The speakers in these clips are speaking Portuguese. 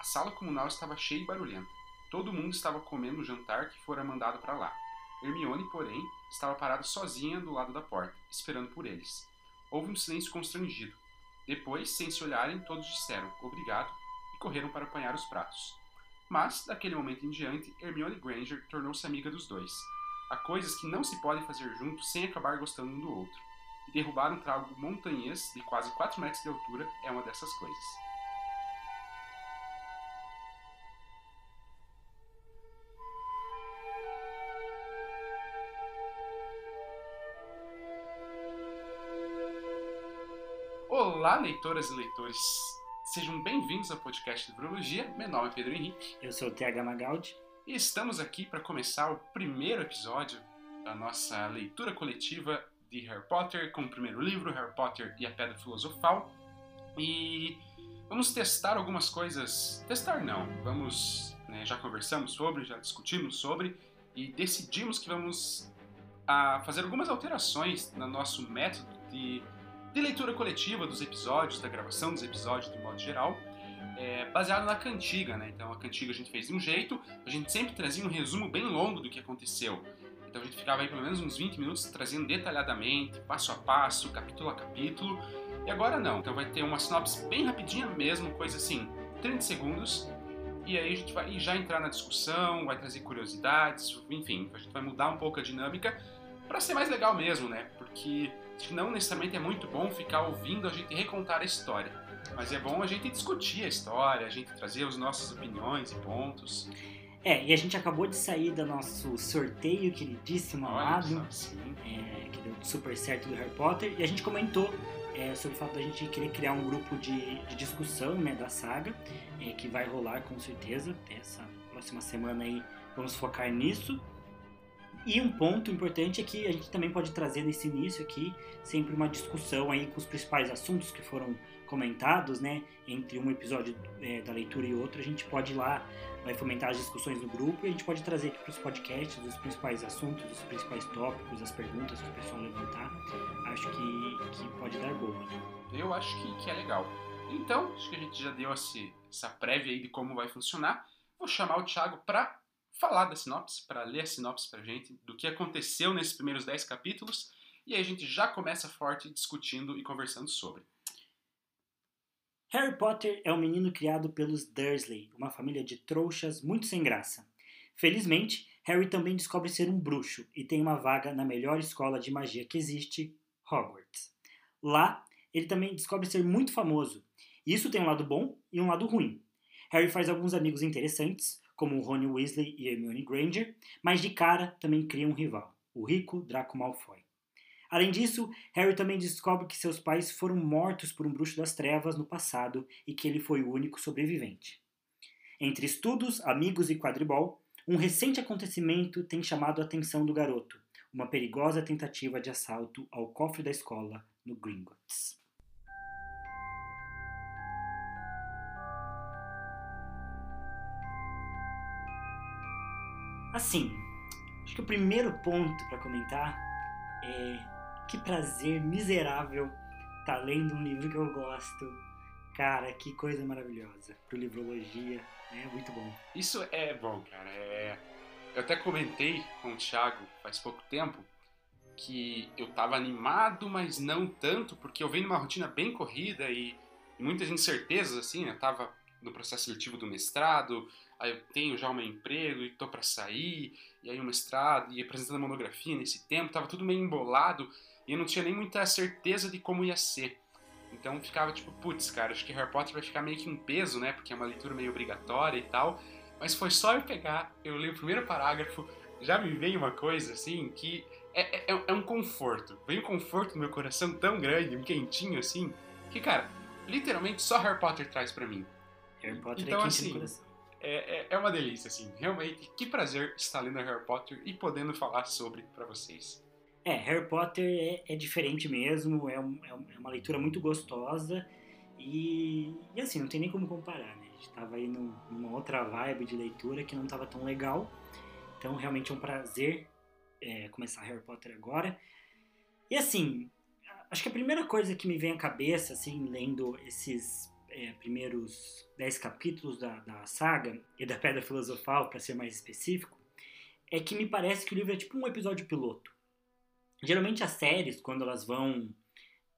A sala comunal estava cheia e barulhenta. Todo mundo estava comendo o jantar que fora mandado para lá. Hermione, porém, estava parada sozinha do lado da porta, esperando por eles. Houve um silêncio constrangido. Depois, sem se olharem, todos disseram obrigado e correram para apanhar os pratos. Mas, daquele momento em diante, Hermione Granger tornou-se amiga dos dois. Há coisas que não se podem fazer juntos sem acabar gostando um do outro. E derrubar um trago montanhês de quase 4 metros de altura é uma dessas coisas. Olá, leitoras e leitores. Sejam bem-vindos ao podcast de Virologia. Meu nome é Pedro Henrique. Eu sou o TH Magaldi. E estamos aqui para começar o primeiro episódio da nossa leitura coletiva de Harry Potter, com o primeiro livro, Harry Potter e a Pedra Filosofal. E vamos testar algumas coisas. Testar não, vamos. Né, já conversamos sobre, já discutimos sobre e decidimos que vamos a, ah, fazer algumas alterações no nosso método de de leitura coletiva dos episódios, da gravação dos episódios de modo geral, é, baseado na cantiga, né? Então a cantiga a gente fez de um jeito, a gente sempre trazia um resumo bem longo do que aconteceu. Então a gente ficava aí pelo menos uns 20 minutos trazendo detalhadamente, passo a passo, capítulo a capítulo. E agora não, então vai ter uma sinopse bem rapidinha mesmo, coisa assim, 30 segundos. E aí a gente vai já entrar na discussão, vai trazer curiosidades, enfim, a gente vai mudar um pouco a dinâmica para ser mais legal mesmo, né? Porque não necessariamente é muito bom ficar ouvindo a gente recontar a história. Mas é bom a gente discutir a história, a gente trazer as nossas opiniões e pontos. É, e a gente acabou de sair do nosso sorteio queridíssimo amado, é, que deu super certo do Harry Potter, e a gente comentou é, sobre o fato da gente querer criar um grupo de, de discussão né, da saga, é, que vai rolar com certeza. Essa próxima semana aí vamos focar nisso. E um ponto importante é que a gente também pode trazer nesse início aqui sempre uma discussão aí com os principais assuntos que foram comentados, né? Entre um episódio é, da leitura e outro, a gente pode ir lá, vai fomentar as discussões no grupo e a gente pode trazer aqui para os podcasts os principais assuntos, os principais tópicos, as perguntas que o pessoal levantar. Acho que, que pode dar boa. Né? Eu acho que, que é legal. Então, acho que a gente já deu esse, essa prévia aí de como vai funcionar. Vou chamar o Thiago para falar da sinopse, para ler a sinopse para gente, do que aconteceu nesses primeiros 10 capítulos, e aí a gente já começa forte discutindo e conversando sobre. Harry Potter é um menino criado pelos Dursley, uma família de trouxas muito sem graça. Felizmente, Harry também descobre ser um bruxo e tem uma vaga na melhor escola de magia que existe, Hogwarts. Lá, ele também descobre ser muito famoso. Isso tem um lado bom e um lado ruim. Harry faz alguns amigos interessantes, como Rony Weasley e Hermione Granger, mas de cara também cria um rival, o rico Draco Malfoy. Além disso, Harry também descobre que seus pais foram mortos por um bruxo das trevas no passado e que ele foi o único sobrevivente. Entre estudos, amigos e quadribol, um recente acontecimento tem chamado a atenção do garoto, uma perigosa tentativa de assalto ao cofre da escola no Gringotts. Assim, acho que o primeiro ponto para comentar é que prazer miserável tá lendo um livro que eu gosto. Cara, que coisa maravilhosa. Pro Livrologia, é muito bom. Isso é bom, cara. É... Eu até comentei com o Thiago faz pouco tempo que eu tava animado, mas não tanto, porque eu venho numa rotina bem corrida e muitas incertezas, assim, né? Eu tava no processo seletivo do mestrado, aí eu tenho já o meu emprego e tô para sair, e aí o mestrado, e apresentando a monografia nesse tempo, tava tudo meio embolado, e eu não tinha nem muita certeza de como ia ser. Então ficava tipo, putz, cara, acho que Harry Potter vai ficar meio que um peso, né, porque é uma leitura meio obrigatória e tal, mas foi só eu pegar, eu li o primeiro parágrafo, já me veio uma coisa assim que é, é, é um conforto, veio um conforto no meu coração tão grande, um quentinho assim, que cara, literalmente só Harry Potter traz para mim. Harry Potter então, é assim, coração é, é, é, uma delícia, assim. Realmente, que prazer estar lendo Harry Potter e podendo falar sobre para vocês. É, Harry Potter é, é diferente mesmo, é, um, é, uma leitura muito gostosa e, e, assim, não tem nem como comparar, né? A gente tava aí num, numa outra vibe de leitura que não tava tão legal, então realmente é um prazer é, começar Harry Potter agora. E assim, acho que a primeira coisa que me vem à cabeça, assim, lendo esses é, primeiros dez capítulos da, da saga e da Pedra Filosofal, para ser mais específico, é que me parece que o livro é tipo um episódio piloto. Geralmente as séries, quando elas vão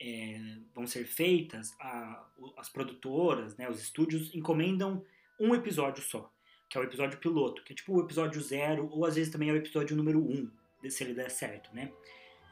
é, vão ser feitas, a, as produtoras, né, os estúdios encomendam um episódio só, que é o episódio piloto, que é tipo o episódio zero, ou às vezes também é o episódio número um, se ele der certo, né?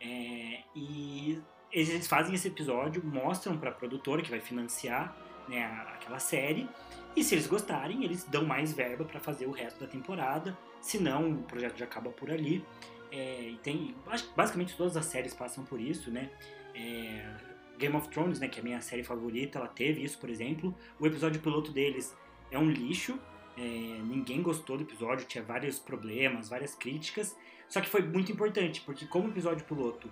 É, e eles fazem esse episódio, mostram para a produtora que vai financiar né, aquela série, e se eles gostarem, eles dão mais verba para fazer o resto da temporada, senão o projeto já acaba por ali. É, tem, basicamente todas as séries passam por isso, né? É, Game of Thrones, né, que é a minha série favorita, ela teve isso, por exemplo. O episódio piloto deles é um lixo, é, ninguém gostou do episódio, tinha vários problemas, várias críticas. Só que foi muito importante, porque como o episódio piloto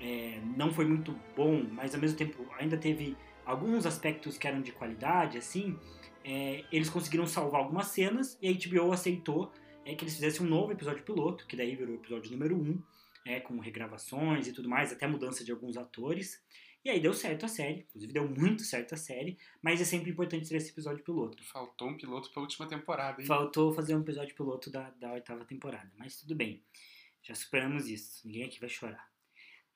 é, não foi muito bom, mas ao mesmo tempo ainda teve alguns aspectos que eram de qualidade, assim, é, eles conseguiram salvar algumas cenas e a HBO aceitou é, que eles fizessem um novo episódio piloto, que daí virou o episódio número 1, um, é, com regravações e tudo mais, até mudança de alguns atores. E aí deu certo a série, inclusive deu muito certo a série, mas é sempre importante ter esse episódio piloto. Faltou um piloto pra última temporada, hein? Faltou fazer um episódio piloto da, da oitava temporada, mas tudo bem. Já superamos isso, ninguém aqui vai chorar.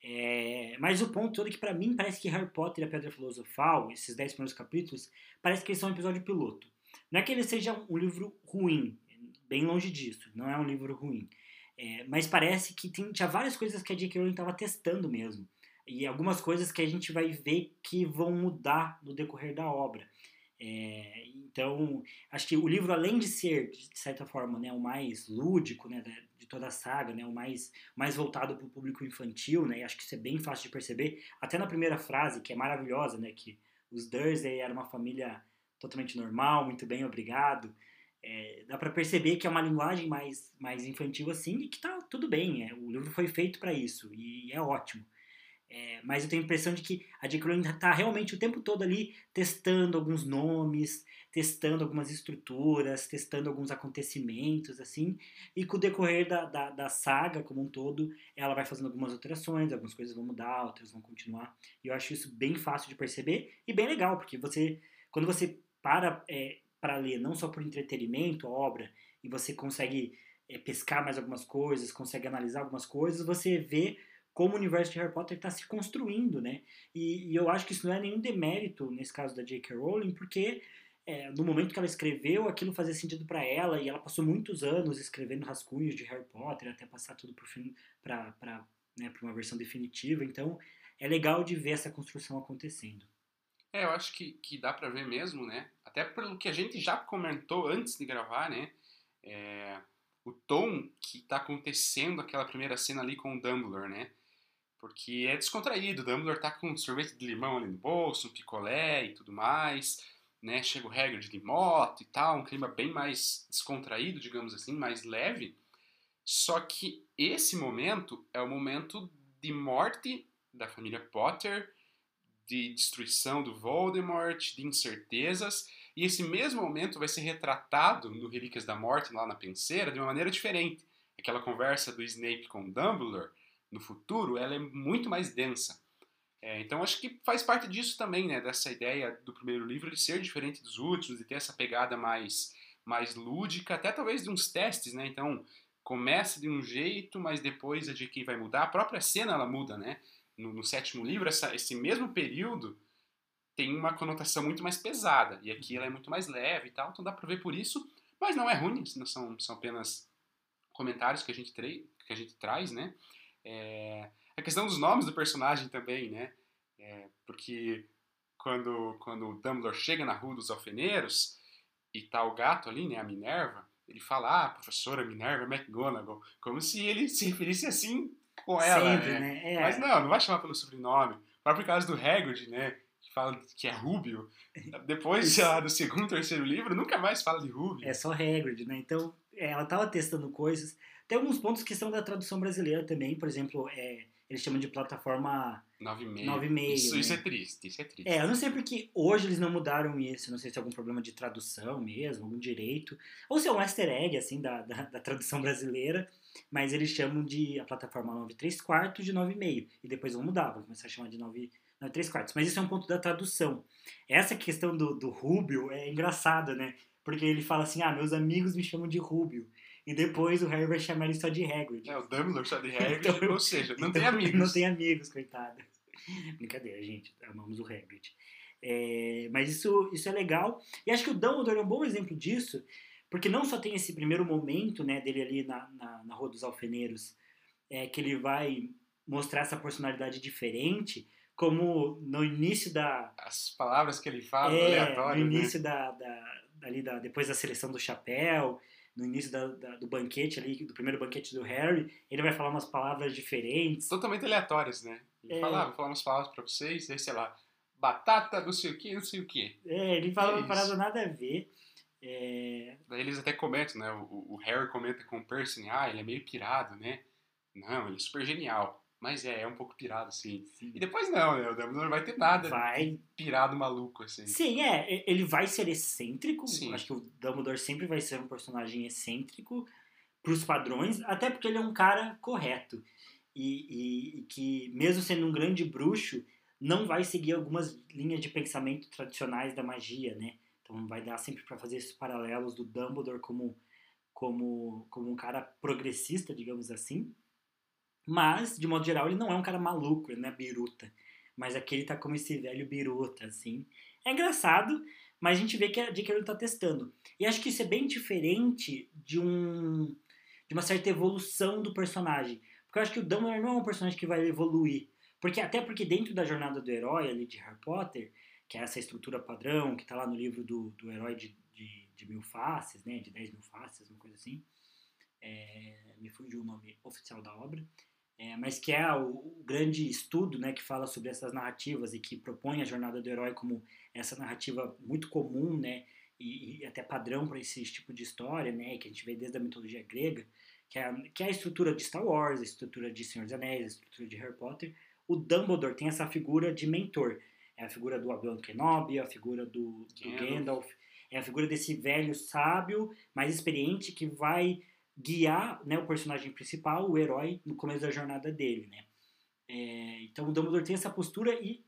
É, mas o ponto todo é que para mim parece que Harry Potter e a Pedra Filosofal, esses dez primeiros capítulos, parece que eles são um episódio piloto. Não é que ele seja um livro ruim, bem longe disso, não é um livro ruim. É, mas parece que tem, tinha várias coisas que a J.K. Rowling estava testando mesmo. E algumas coisas que a gente vai ver que vão mudar no decorrer da obra. É, então, acho que o livro, além de ser, de certa forma, né, o mais lúdico né, de toda a saga, né, o mais, mais voltado para o público infantil, né, acho que isso é bem fácil de perceber, até na primeira frase, que é maravilhosa, né, que os Dursley eram uma família totalmente normal, muito bem, obrigado. É, dá para perceber que é uma linguagem mais, mais infantil assim e que tá tudo bem. É, o livro foi feito para isso e é ótimo. É, mas eu tenho a impressão de que a J.K. Está realmente o tempo todo ali testando alguns nomes, testando algumas estruturas, testando alguns acontecimentos, assim, e com o decorrer da, da, da, saga como um todo, ela vai fazendo algumas alterações, algumas coisas vão mudar, outras vão continuar, e eu acho isso bem fácil de perceber e bem legal, porque você, quando você para é, para ler, não só por entretenimento, a obra, e você consegue é, pescar mais algumas coisas, consegue analisar algumas coisas, você vê como o universo de Harry Potter está se construindo, né? E, e, eu acho que isso não é nenhum demérito nesse caso da J.K. Rowling, porque é, no momento que ela escreveu, aquilo fazia sentido para ela e ela passou muitos anos escrevendo rascunhos de Harry Potter até passar tudo para né, uma versão definitiva. Então é legal de ver essa construção acontecendo. É, eu acho que, que dá para ver mesmo, né? Até pelo que a gente já comentou antes de gravar, né? É, o tom que está acontecendo aquela primeira cena ali com o Dumbledore, né? Porque é descontraído, Dumbledore tá com um sorvete de limão ali no bolso, um picolé e tudo mais, né? Chega o Hagrid de moto e tal, um clima bem mais descontraído, digamos assim, mais leve. Só que esse momento é o momento de morte da família Potter, de destruição do Voldemort, de incertezas, e esse mesmo momento vai ser retratado no Relíquias da Morte, lá na penseira, de uma maneira diferente. Aquela conversa do Snape com Dumbledore no futuro, ela é muito mais densa. É, então acho que faz parte disso também, né, dessa ideia do primeiro livro de ser diferente dos últimos, de ter essa pegada mais, mais lúdica, até talvez de uns testes, né, então começa de um jeito, mas depois a J.K. vai mudar, a própria cena ela muda, né, no, no sétimo livro, essa, esse mesmo período tem uma conotação muito mais pesada, e aqui ela é muito mais leve e tal, então dá pra ver por isso, mas não é ruim, são, são apenas comentários que a gente, que a gente traz, né, é, a questão dos nomes do personagem também, né? É, porque quando, quando o Dumbledore chega na Rua dos Alfeneiros e tá o gato ali, né, a Minerva, ele fala, ah, professora Minerva McGonagall, como se ele se referisse assim com ela, Sempre, né? né? É. Mas não, não vai chamar pelo sobrenome. O próprio caso do Hagrid, né, que fala que é Rubio, depois lá, do segundo, terceiro livro, nunca mais fala de Rubio. É só Hagrid, né? Então, é, ela tava testando coisas tem alguns pontos que são da tradução brasileira também, por exemplo, é, eles chamam de plataforma 9,5. 9,5. Isso, né? isso é triste, isso é triste. É, eu não sei porque hoje eles não mudaram isso, não sei se é algum problema de tradução mesmo, algum direito, ou se é um easter egg, assim, da, da, da tradução brasileira, mas eles chamam de a plataforma 9 3 quartos de 9,5, e depois vão mudar, vão começar a chamar de 9, 9 3 quartos, mas isso é um ponto da tradução. Essa questão do, do Rubio é engraçada, né, porque ele fala assim, ah, meus amigos me chamam de Rubio, e depois o Harry vai chamar ele só de Hagrid. É, o Dumbledore só de Hagrid, Então- ou seja, não Então, tem amigos. Não tem amigos, coitado. Brincadeira, gente. Amamos o Hagrid. É, mas isso, isso é legal. E acho que o Dumbledore é um bom exemplo disso, porque não só tem esse primeiro momento né, dele ali na, na, na Rua dos Alfeneiros, é, que ele vai mostrar essa personalidade diferente, como no início da. As palavras que ele fala, é, aleatório, no né? início da, da, ali da. Depois da seleção do chapéu, no início da, da- do banquete ali, do primeiro banquete do Harry, ele vai falar umas palavras diferentes. Totalmente aleatórias, né? Ele É. fala, ah, vou falar umas palavras pra vocês, aí, sei lá, batata, não sei o que, não sei o que. É, ele fala É uma parada nada a ver. É, Daí eles até comentam, né? O, o Harry comenta com o Percy, ah, ele é meio pirado, né? Não, ele é super genial. Mas é, é um pouco pirado, assim. E depois não, né? O Dumbledore não vai ter nada vai. pirado maluco, assim. Sim, é, ele vai ser excêntrico. Sim. Acho que o Dumbledore sempre vai ser um personagem excêntrico pros padrões, até porque ele é um cara correto. E, e- e que, mesmo sendo um grande bruxo, não vai seguir algumas linhas de pensamento tradicionais da magia, né? Então vai dar sempre para fazer esses paralelos do Dumbledore como, como, como um cara progressista, digamos assim. Mas, de modo geral, ele não é um cara maluco, ele não é biruta. Mas aqui ele tá como esse velho biruta, assim. É engraçado, mas a gente vê que a J.K. Rowling tá testando. E acho que isso é bem diferente de um de uma certa evolução do personagem. Porque eu acho que o Dumbledore não é um personagem que vai evoluir. Porque até porque dentro da jornada do herói ali de Harry Potter, que é essa estrutura padrão, que tá lá no livro do, do herói de, de, de mil faces, né? De 10 mil faces, uma coisa assim. É, me fugiu o nome oficial da obra. É, mas que é o, o grande estudo né, que fala sobre essas narrativas e que propõe a jornada do herói como essa narrativa muito comum né, e, e até padrão para esse tipo de história, né, que a gente vê desde a mitologia grega, que é, a, que é a estrutura de Star Wars, a estrutura de Senhor dos Anéis, a estrutura de Harry Potter. O Dumbledore tem essa figura de mentor. É a figura do Obi-Wan Kenobi, a figura do, do Gandalf. Gandalf, é a figura desse velho sábio, mais experiente, que vai guiar né, o personagem principal, o herói, no começo da jornada dele, né? É, então o Dumbledore tem essa postura e,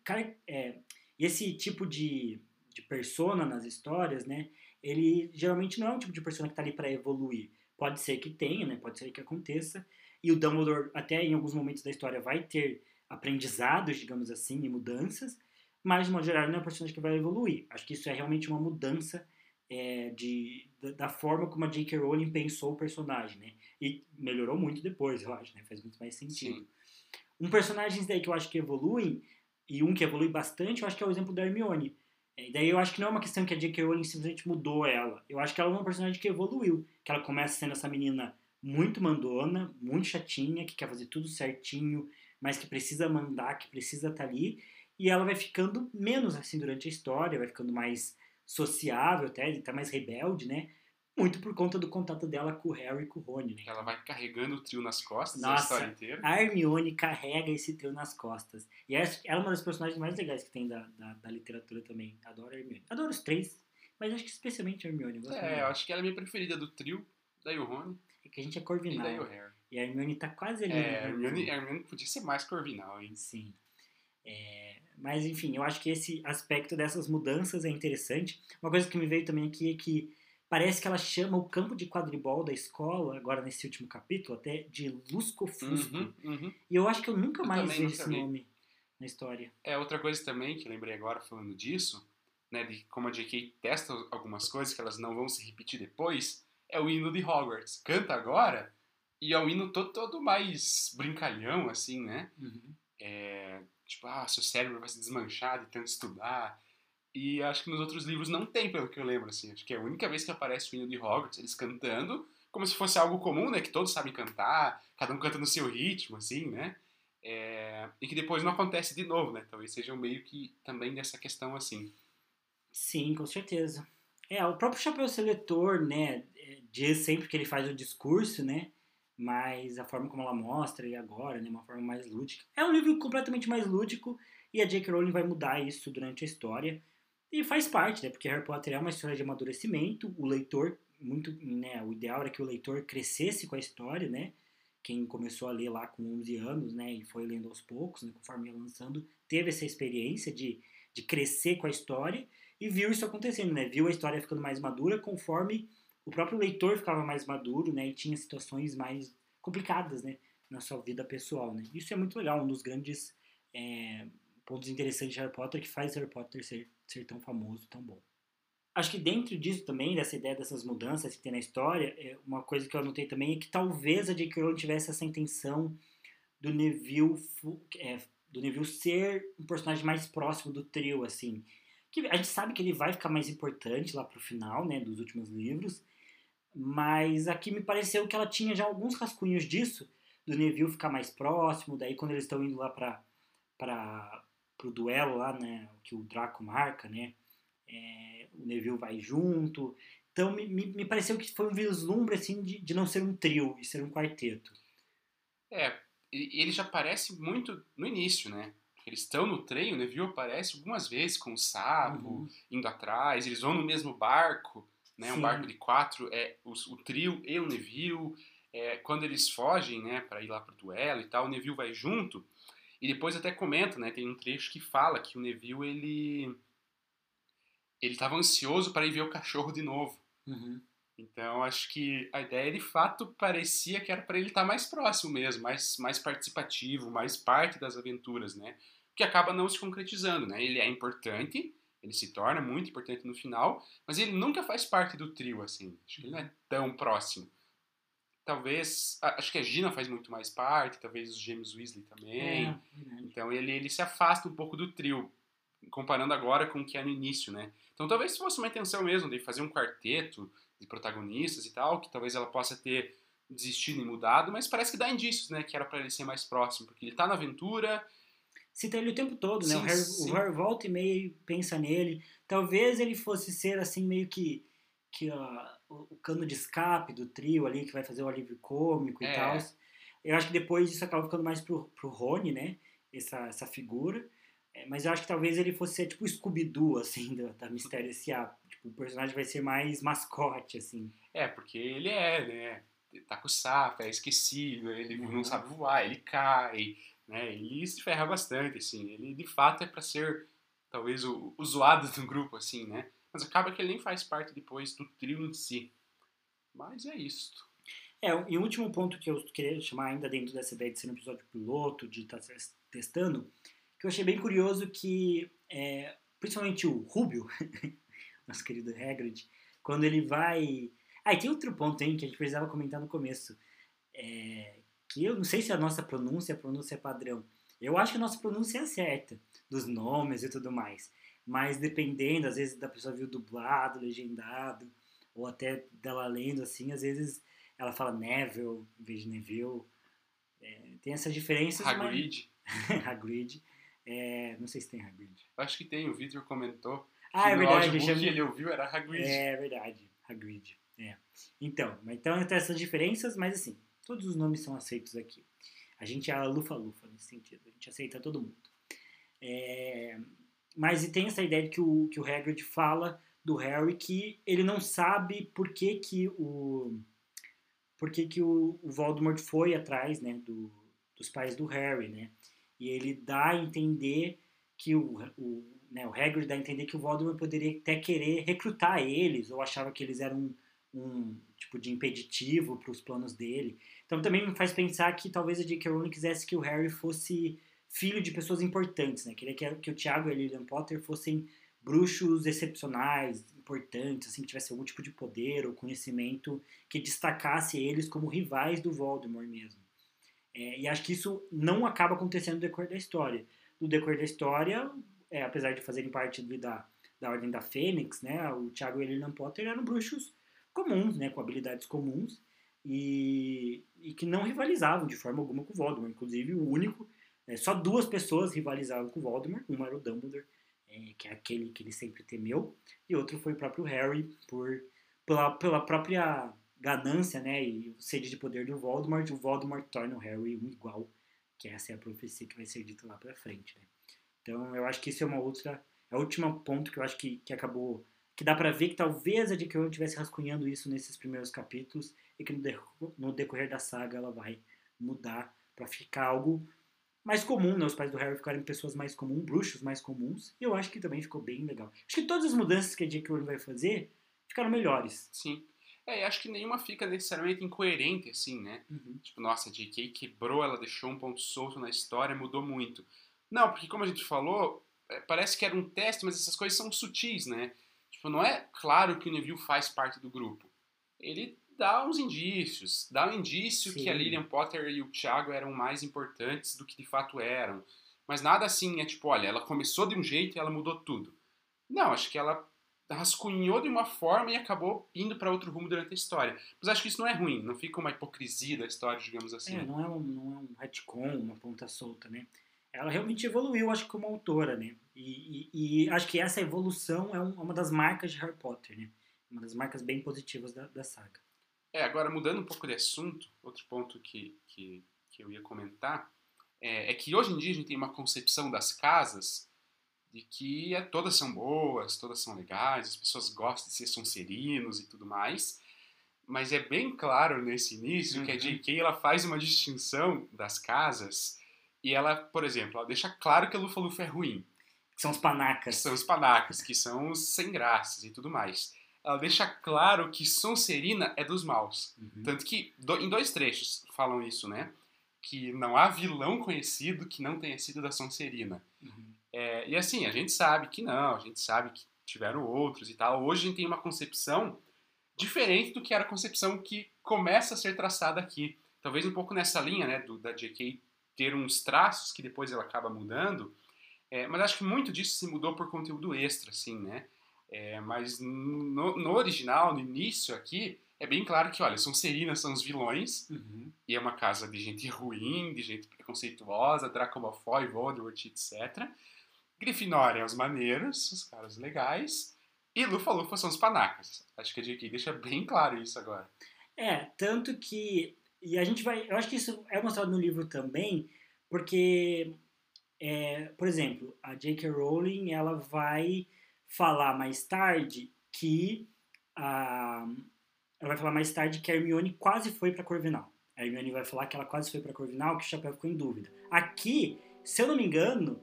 é, esse tipo de, de persona nas histórias, né? Ele geralmente não é um tipo de persona que tá ali para evoluir. Pode ser que tenha, né? Pode ser que aconteça. E o Dumbledore, até em alguns momentos da história, vai ter aprendizados, digamos assim, e mudanças, mas, de modo geral, não é um personagem que vai evoluir. Acho que isso é realmente uma mudança é, de, da, da forma como a J.K. Rowling pensou o personagem, né? E melhorou muito depois, eu acho, né? Faz muito mais sentido. Sim. Um personagem daí que eu acho que evoluem, e um que evolui bastante, eu acho que é o exemplo da Hermione. É, E daí eu acho que não é uma questão que a J.K. Rowling simplesmente mudou ela. Eu acho que ela é uma personagem que evoluiu. Que ela começa sendo essa menina muito mandona, muito chatinha, que quer fazer tudo certinho, mas que precisa mandar, que precisa estar ali. E ela vai ficando menos assim durante a história, vai ficando mais sociável até, até mais rebelde, né? Muito por conta do contato dela com o Harry e com o Rony, né? Ela vai carregando o trio nas costas a Nossa. história inteira. A Hermione carrega esse trio nas costas. E ela é uma das personagens mais legais que tem da, da, da literatura também. Adoro a Hermione. Adoro os três, mas acho que especialmente a Hermione. Eu É, eu acho que ela é a minha preferida do trio, daí o Rony É que a gente é e corvinal. daí o Harry. E a Hermione tá quase ali. É, a Hermione, a Hermione podia ser mais corvinal, hein? Sim. É, mas enfim, eu acho que esse aspecto dessas mudanças é interessante. Uma coisa que me veio também aqui é que parece que ela chama o campo de quadribol da escola, agora nesse último capítulo, até de Lusco Fusco. Uhum, uhum. E eu acho que eu nunca Eu mais vejo esse vi. nome na história. É, outra coisa também que lembrei agora falando disso, né, de como a J.K. testa algumas coisas que elas não vão se repetir depois, é o hino de Hogwarts. Canta agora e é um hino todo, todo mais brincalhão, assim, né? É, tipo, ah, seu cérebro vai se desmanchar de tanto estudar. E acho que nos outros livros não tem, pelo que eu lembro, assim. Acho que é a única vez que aparece o hino de Hogwarts, eles cantando, como se fosse algo comum, né? Que todos sabem cantar, cada um canta no seu ritmo, assim, né? É, e que depois não acontece de novo, né? Talvez seja meio que também dessa questão, assim. Sim, com certeza. É, o próprio Chapéu Seletor, né, é, diz sempre que ele faz o discurso, né, mas a forma como ela mostra e agora, né, uma forma mais lúdica. É um livro completamente mais lúdico e a J.K. Rowling vai mudar isso durante a história e faz parte, né, porque Harry Potter é uma história de amadurecimento, o leitor muito, né, o ideal era que o leitor crescesse com a história, né? Quem começou a ler lá com 11 anos, né, e foi lendo aos poucos, né, conforme ia lançando, teve essa experiência de, de crescer com a história e viu isso acontecendo, né? Viu a história ficando mais madura conforme o próprio leitor ficava mais maduro, né? E tinha situações mais complicadas, né? Na sua vida pessoal, né? Isso é muito legal, um dos grandes é, pontos interessantes de Harry Potter que faz Harry Potter ser, ser tão famoso, tão bom. Acho que dentro disso também, dessa ideia dessas mudanças que tem na história, é uma coisa que eu anotei também é que talvez a J.K. Rowling tivesse essa intenção do Neville, é, do Neville ser um personagem mais próximo do trio, assim. Que a gente sabe que ele vai ficar mais importante lá pro final, né, dos últimos livros, mas aqui me pareceu que ela tinha já alguns rascunhos disso, do Neville ficar mais próximo, daí quando eles estão indo lá para para pro duelo lá, né, que o Draco marca, né, é, o Neville vai junto, então me, me, me, pareceu que foi um vislumbre assim de, de não ser um trio e ser um quarteto. É, ele já aparece muito no início, né? Eles estão no trem, o Neville aparece algumas vezes com o sapo, uhum. indo atrás, eles vão no mesmo barco, né? Sim. Um barco de quatro, é o, o trio e o Neville. É, quando eles fogem, né, para ir lá pro duelo e tal, o Neville vai junto. E depois até comenta, né, tem um trecho que fala que o Neville ele ele estava ansioso para ir ver o cachorro de novo. Uhum. Então acho que a ideia de fato parecia que era para ele estar tá mais próximo mesmo, mais mais participativo, mais parte das aventuras, né? Que acaba não se concretizando, né? Ele é importante, ele se torna muito importante no final, mas ele nunca faz parte do trio, assim. Acho que ele não é tão próximo. Talvez. Acho que a Gina faz muito mais parte, talvez os James Weasley também. É, então ele, ele se afasta um pouco do trio, comparando agora com o que é no início, né? Então talvez se fosse uma intenção mesmo de fazer um quarteto de protagonistas e tal, que talvez ela possa ter desistido e mudado, mas parece que dá indícios, né? Que era para ele ser mais próximo, porque ele tá na aventura, cita ele o tempo todo, né? Sim, o, Harry, sim. o Harry volta e meio pensa nele. Talvez ele fosse ser assim meio que que uh, o, cano de escape do trio ali que vai fazer o alívio cômico é. e tal. Eu acho que depois isso acaba ficando mais pro, pro Rony, né? Essa, essa figura. É, mas eu acho que talvez ele fosse ser tipo o Scooby-Doo, assim, da, da Mistério S.A. Tipo, o personagem vai ser mais mascote, assim. É, porque ele é, né? Tá com o sapo, é esquecido, ele uhum. não sabe voar, ele cai, né? Ele se ferra bastante, assim. Ele, de fato, é para ser, talvez, o, o zoado do grupo, assim, né? Mas acaba que ele nem faz parte depois do trio em si. Mas é isso. É, e o último ponto que eu queria chamar ainda dentro dessa ideia de ser um episódio piloto, de estar tá testando, que eu achei bem curioso que, é, principalmente o Rubio, nosso querido Hagrid, quando ele vai... Ah, e tem outro ponto, hein, que a gente precisava comentar no começo. É, eu não sei se a nossa pronúncia é a pronúncia padrão. Eu acho que a nossa pronúncia é certa, dos nomes e tudo mais. Mas dependendo, às vezes da pessoa viu dublado, legendado, ou até dela lendo assim, às vezes ela fala Neville em vez de Neville. É, tem essas diferenças. Hagrid. Mas... Hagrid. É, não sei se tem Hagrid. Acho que tem, o Victor comentou. Ah, é verdade. O que ele ouviu era Hagrid. É verdade, Hagrid. É. Então, então tem essas diferenças, mas assim, Todos os nomes são aceitos aqui. A gente é lufa-lufa nesse sentido. A gente aceita todo mundo. É, mas tem essa ideia de que o, que o Hagrid fala do Harry que ele não sabe por que, que o por que, que o, o Voldemort foi atrás né, do, dos pais do Harry, né? E ele dá a entender que o, o, né, o Hagrid dá a entender que o Voldemort poderia até querer recrutar eles, ou achava que eles eram um, tipo de impeditivo para os planos dele. Então também me faz pensar que talvez a J.K. Rowling quisesse que o Harry fosse filho de pessoas importantes, né? Queria que, que o Tiago e a Lilian Potter fossem bruxos excepcionais, importantes, assim, que tivesse algum tipo de poder ou conhecimento que destacasse eles como rivais do Voldemort mesmo. É, e acho que isso não acaba acontecendo no decorrer da história. No decorrer da história, é, apesar de fazerem parte da, da Ordem da Fênix, né, o Tiago e a Lilian Potter eram bruxos comuns, né, com habilidades comuns, e, e que não rivalizavam de forma alguma com o Voldemort. Inclusive, o único, é, só duas pessoas rivalizavam com o Voldemort. Uma era o Dumbledore, é, que é aquele que ele sempre temeu, e outro foi o próprio Harry, por, pela, pela própria ganância, né, e sede de poder do Voldemort, o Voldemort torna o Harry um igual, que essa é a profecia que vai ser dita lá pra frente, né. Então, eu acho que isso é uma outra, é o último ponto que eu acho que, que acabou, que dá para ver que talvez a J.K. Rowling estivesse rascunhando isso nesses primeiros capítulos e que no, decorrer da saga ela vai mudar para ficar algo mais comum, né? Os pais do Harry ficarem pessoas mais comuns, bruxos mais comuns. E eu acho que também ficou bem legal. Acho que todas as mudanças que a J.K. Rowling vai fazer ficaram melhores. Sim. É, acho que nenhuma fica necessariamente incoerente, assim, né? Uhum. Tipo, nossa, a J.K. quebrou, ela deixou um ponto solto na história, mudou muito. Não, porque como a gente falou, é, parece que era um teste, mas essas coisas são sutis, né? Tipo, não é claro que o Neville faz parte do grupo. Ele dá uns indícios. Dá um indício Sim. que a Lilian Potter e o Thiago eram mais importantes do que de fato eram. Mas nada assim é tipo, olha, ela começou de um jeito e ela mudou tudo. Não, acho que ela rascunhou de uma forma e acabou indo para outro rumo durante a história. Mas acho que isso não é ruim, não fica uma hipocrisia da história, digamos assim. É, não é um, não é um retcon, uma ponta solta, né? Ela realmente evoluiu, acho que como autora, né? E, e, e acho que essa evolução é um- uma das marcas de Harry Potter, né? Uma das marcas bem positivas da, da saga. É, agora mudando um pouco de assunto, outro ponto que, que, que eu ia comentar é, é que hoje em dia a gente tem uma concepção das casas de que é, todas são boas, todas são legais, as pessoas gostam de ser sonserinos e tudo mais, mas é bem claro nesse início que a Uhum. J.K. ela faz uma distinção das casas e ela, por exemplo, ela deixa claro que a Lufa-Lufa é ruim, Que são os que panacas. são os panacas, que são os sem graças e tudo mais. Ela deixa claro que Sonserina é dos maus. Uhum. Tanto que do- em dois trechos falam isso, né? Que não há vilão conhecido que não tenha sido da Sonserina. Uhum. É, e assim, a gente sabe que não, a gente sabe que tiveram outros e tal. Hoje a gente tem uma concepção diferente do que era a concepção que começa a ser traçada aqui. Talvez um pouco nessa linha, né, do, da J.K. ter uns traços que depois ela acaba mudando. É, mas acho que muito disso se mudou por conteúdo extra, assim, né? É, mas no, no original, no início aqui, é bem claro que, olha, Sonserina são os vilões, Uhum. e é uma casa de gente ruim, de gente preconceituosa, Draco Malfoy, Voldemort, etc. Grifinória é os maneiros, os caras legais, e Lufa-Lufa são os panacas. Acho que a J.K. deixa bem claro isso agora. É, tanto que. E a gente vai. Eu acho que isso é mostrado no livro também, porque, é, por exemplo, a J.K. Rowling ela vai falar mais tarde que. A, ela vai falar mais tarde que a Hermione quase foi para Corvinal. A Hermione vai falar que ela quase foi para Corvinal, que o Chapéu ficou em dúvida. Aqui, se eu não me engano,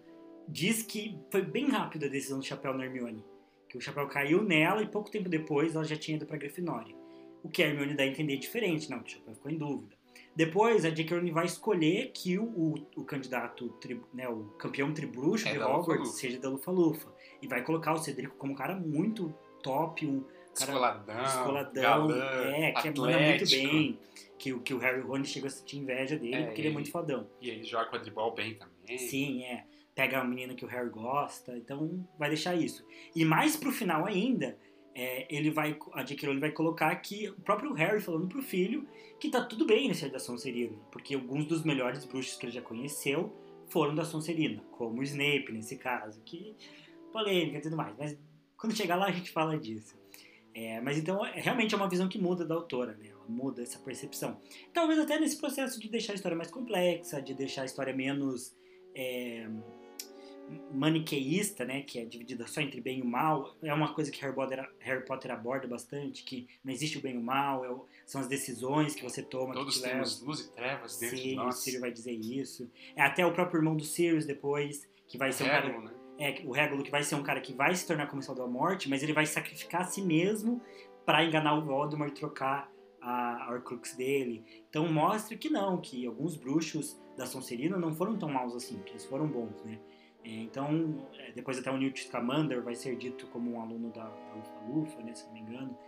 diz que foi bem rápido a decisão do Chapéu na Hermione. Que o Chapéu caiu nela e pouco tempo depois ela já tinha ido para Grifinória. O que a Hermione dá a entender diferente, não, que o Chapéu ficou em dúvida. Depois, a J.K. Rowling vai escolher que o, o, o candidato, tri, né, o campeão tribruxo É de Hogwarts Lufa-Lufa. seja da Lufa-Lufa. E vai colocar o Cedrico como um cara muito top, um cara Descoladão, descoladão, galã, é, que atlético. manda muito bem. Que, o- que o Harry Rony chega a sentir inveja dele, É, porque ele é muito fodão. E ele joga quadribol bem também. Sim, é. Pega a menina que o Harry gosta, então vai deixar isso. E mais pro final ainda, é, ele vai, a J.K. Rowling vai colocar que o próprio Harry falando pro filho que tá tudo bem nesse da Sonserina, porque alguns dos melhores bruxos que ele já conheceu foram da Sonserina, como o Snape nesse caso, que polêmica e tudo mais. Mas quando chegar lá a gente fala disso. É, mas então é- realmente é uma visão que muda da autora, né? Ela muda essa percepção. Talvez até nesse processo de deixar a história mais complexa, de deixar a história menos é, maniqueísta, né? Que é dividida só entre bem e mal. É uma coisa que Harry Potter, Harry Potter aborda bastante, que não existe o bem e o mal, é o- são as decisões que você toma. Todos que te temos luz e trevas dentro de Sim, o nós. Sirius vai dizer isso. É até o próprio irmão do Sirius depois, que vai ser um cara né? é, o Regulo que vai ser um cara que vai se tornar comensal da morte, mas ele vai sacrificar a si mesmo pra enganar o Voldemort e trocar a, a Horcrux dele. Então mostra que não, que alguns bruxos da Sonserina não foram tão maus assim, que eles foram bons, né? Então, é, depois até o Newt Scamander vai ser dito como um aluno da, da Lufa-Lufa, né, se não me engano,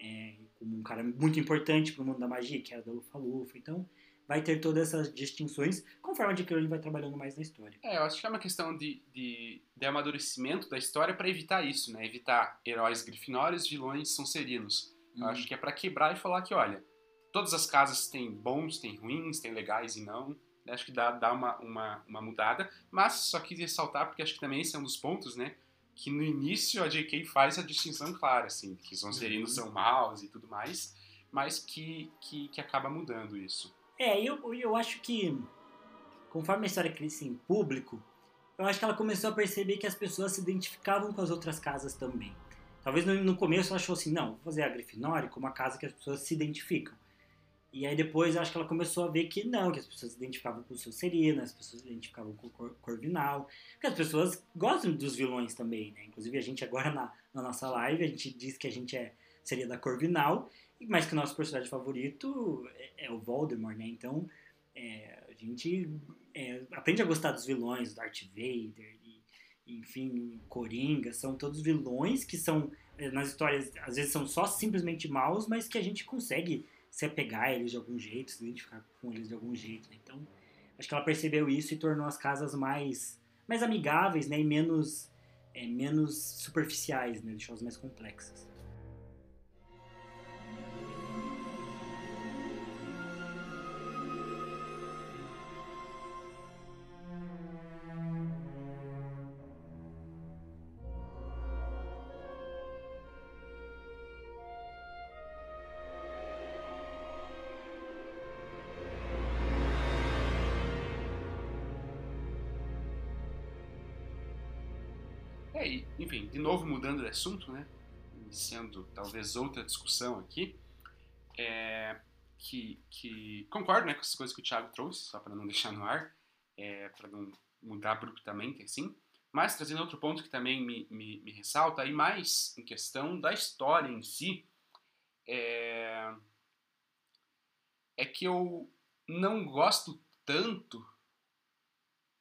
é, como um cara muito importante pro mundo da magia, que era da Lufa-Lufa. Então, vai ter todas essas distinções, conforme a J.K. Rowling vai trabalhando mais na história. É, eu acho que é uma questão de, de, de amadurecimento da história pra evitar isso, né? Evitar heróis grifinórios, vilões sonserino. Eu Uhum. acho que é pra quebrar e falar que, olha, todas as casas têm bons, têm ruins, têm legais e não. Acho que dá, dá uma, uma, uma mudada. Mas só quis ressaltar, porque acho que também esse é um dos pontos, né? Que no início a J.K. faz a distinção clara, assim, que os sonserinos Uhum. são maus e tudo mais. mas que, que, que acaba mudando isso. É, eu, eu acho que conforme a história cresce em público, eu acho que ela começou a perceber que as pessoas se identificavam com as outras casas também. Talvez no, no começo ela achou assim, não, vou fazer a Grifinória como uma casa que as pessoas se identificam. E aí depois acho que ela começou a ver que não, que as pessoas se identificavam com o Sonserina, as pessoas se identificavam com o Cor Corvinal, porque as pessoas gostam dos vilões também, né? Inclusive a gente agora na, na nossa live, a gente diz que a gente é, seria da Corvinal, mas que o nosso personagem favorito é, é o Voldemort, né? Então é, a gente é, aprende a gostar dos vilões, Darth Vader, e, enfim, Coringa, são todos vilões que são, é, nas histórias, às vezes são só simplesmente maus, mas que a gente consegue se apegar a eles de algum jeito, se identificar com eles de algum jeito. Né? Então, acho que ela percebeu isso e tornou as casas mais, mais amigáveis né? e menos, é, menos superficiais, né? deixou as mais complexas. Mudando de assunto, né? Iniciando talvez outra discussão aqui. É, que, que concordo né, com as coisas que o Thiago trouxe, só para não deixar no ar, é, para não mudar abruptamente assim. Mas trazendo outro ponto que também me, me, me ressalta, e mais em questão da história em si, é, é que eu não gosto tanto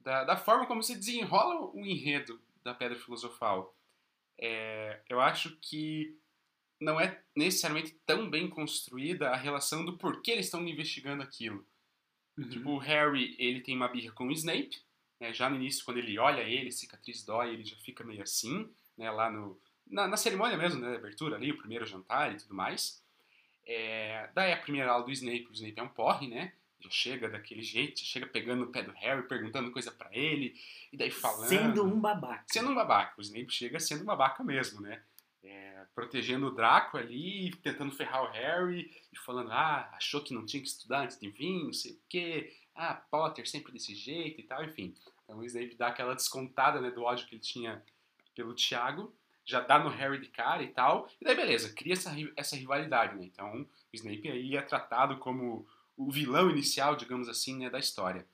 da, da forma como se desenrola o enredo da Pedra Filosofal. É, eu acho que não é necessariamente tão bem construída a relação do porquê eles estão investigando aquilo. Uhum. Tipo, o Harry, ele tem uma birra com o Snape, né? já no início, quando ele olha ele, cicatriz dói, ele já fica meio assim, né? lá no, na, na cerimônia mesmo, né? abertura ali, o primeiro jantar e tudo mais. É, daí a primeira aula do Snape, o Snape é um porre, né? Já chega daquele jeito, chega pegando no pé do Harry, perguntando coisa para ele, e daí falando. Sendo um babaca. Sendo um babaca. O Snape chega sendo um babaca mesmo, né? É, protegendo o Draco ali, tentando ferrar o Harry, e falando, ah, achou que não tinha que estudar antes de vir, não sei o quê, ah, Potter sempre desse jeito e tal, enfim. Então o Snape dá aquela descontada né, do ódio que ele tinha pelo Tiago, já dá no Harry de cara e tal, e daí beleza, cria essa, essa rivalidade, né? Então o Snape aí é tratado como o vilão inicial, digamos assim, né, da história.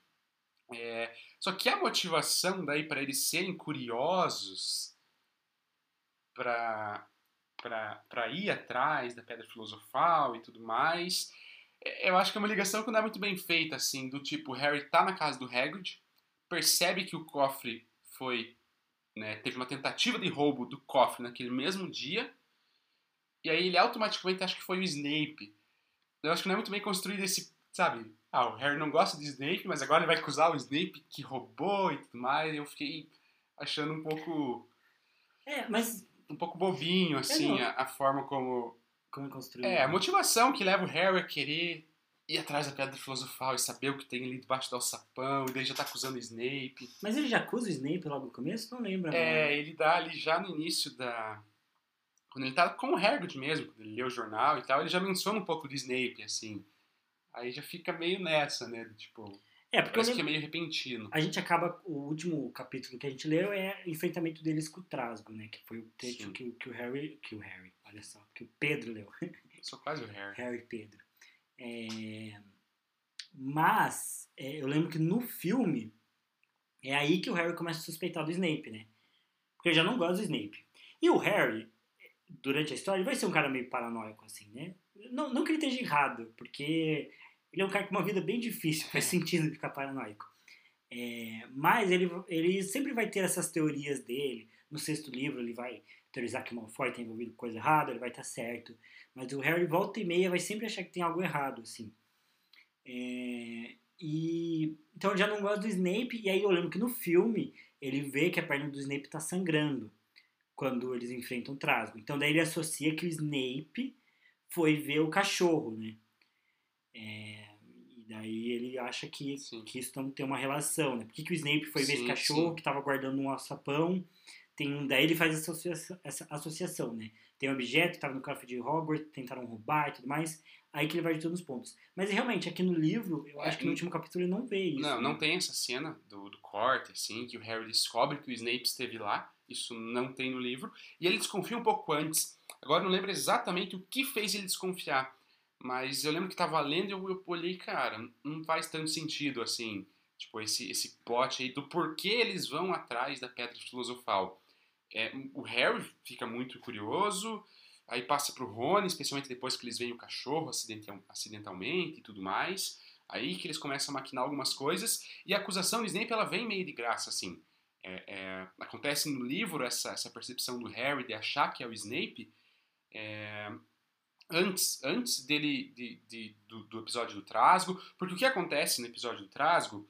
É, só que a motivação daí para eles serem curiosos para para ir atrás da pedra filosofal e tudo mais, é, eu acho que é uma ligação que não é muito bem feita, assim, do tipo, Harry tá na casa do Hagrid, percebe que o cofre foi, né, teve uma tentativa de roubo do cofre naquele mesmo dia, e aí ele automaticamente acha que foi o Snape. Eu acho que não é muito bem construído esse sabe? Ah, o Harry não gosta de Snape, mas agora ele vai acusar o Snape que roubou e tudo mais. Eu fiquei achando um pouco. É, mas. Um pouco bobinho, assim, a, a, forma como. Como é construído. É, a motivação que leva o Harry a querer ir atrás da pedra filosofal e saber o que tem ali debaixo do alçapão, e daí já tá acusando o Snape. Mas ele já acusa o Snape logo no começo? Não lembro. É, ele dá ali já no início da. Quando ele tá com o Hagrid mesmo, quando ele lê o jornal e tal, ele já menciona um pouco do Snape, assim. Aí já fica meio nessa, né? Tipo. É, porque parece que é meio repentino. A gente acaba. O último capítulo que a gente leu é o enfrentamento deles com o Trasgo, né? Que foi o trecho que, que, o Harry. Que o Harry, olha só, que o Pedro leu. Eu sou quase o Harry. Harry Pedro. É, mas é, eu lembro que no filme é aí que o Harry começa a suspeitar do Snape, né? Porque ele já não gosta do Snape. E o Harry, durante a história, ele vai ser um cara meio paranoico, assim, né? Não, não que ele esteja errado, porque ele é um cara com uma vida bem difícil, faz sentido ficar paranoico. É, mas ele, ele sempre vai ter essas teorias dele. No sexto livro ele vai teorizar que o Malfoy tem envolvido com coisa errada, ele vai estar certo. Mas o Harry volta e meia vai sempre achar que tem algo errado, assim. É, e então eu já não gosto do Snape e aí eu lembro que no filme ele vê que a perna do Snape está sangrando quando eles enfrentam o Trasgo. Então daí ele associa que o Snape foi ver o cachorro, né? É, daí ele acha que, que isso tem uma relação, né? Por que, que o Snape foi ver sim, esse cachorro sim. que estava guardando um alçapão? tem um, daí ele faz essa associação, essa associação, né? Tem um objeto, estava no cofre de Hogwarts, tentaram roubar e tudo mais, aí que ele vai de todos os pontos. Mas realmente, aqui no livro, eu É, acho que no último capítulo ele não vê isso. Não, né? não tem essa cena do, do corte, assim, que o Harry descobre que o Snape esteve lá. Isso não tem no livro. E ele desconfia um pouco antes. Agora não lembro exatamente o que fez ele desconfiar. Mas eu lembro que tava lendo e eu, eu olhei, cara, não faz tanto sentido, assim, tipo, esse, esse plot aí do porquê eles vão atrás da Pedra Filosofal. É, o Harry fica muito curioso, aí passa pro Rony, especialmente depois que eles veem o cachorro acidental, acidentalmente e tudo mais. Aí que eles começam a maquinar algumas coisas. E a acusação do Snape, ela vem meio de graça, assim. É, é, acontece no livro essa, essa percepção do Harry de achar que é o Snape é, antes, antes dele de, de- do, do episódio do Trasgo. Porque o que acontece no episódio do Trasgo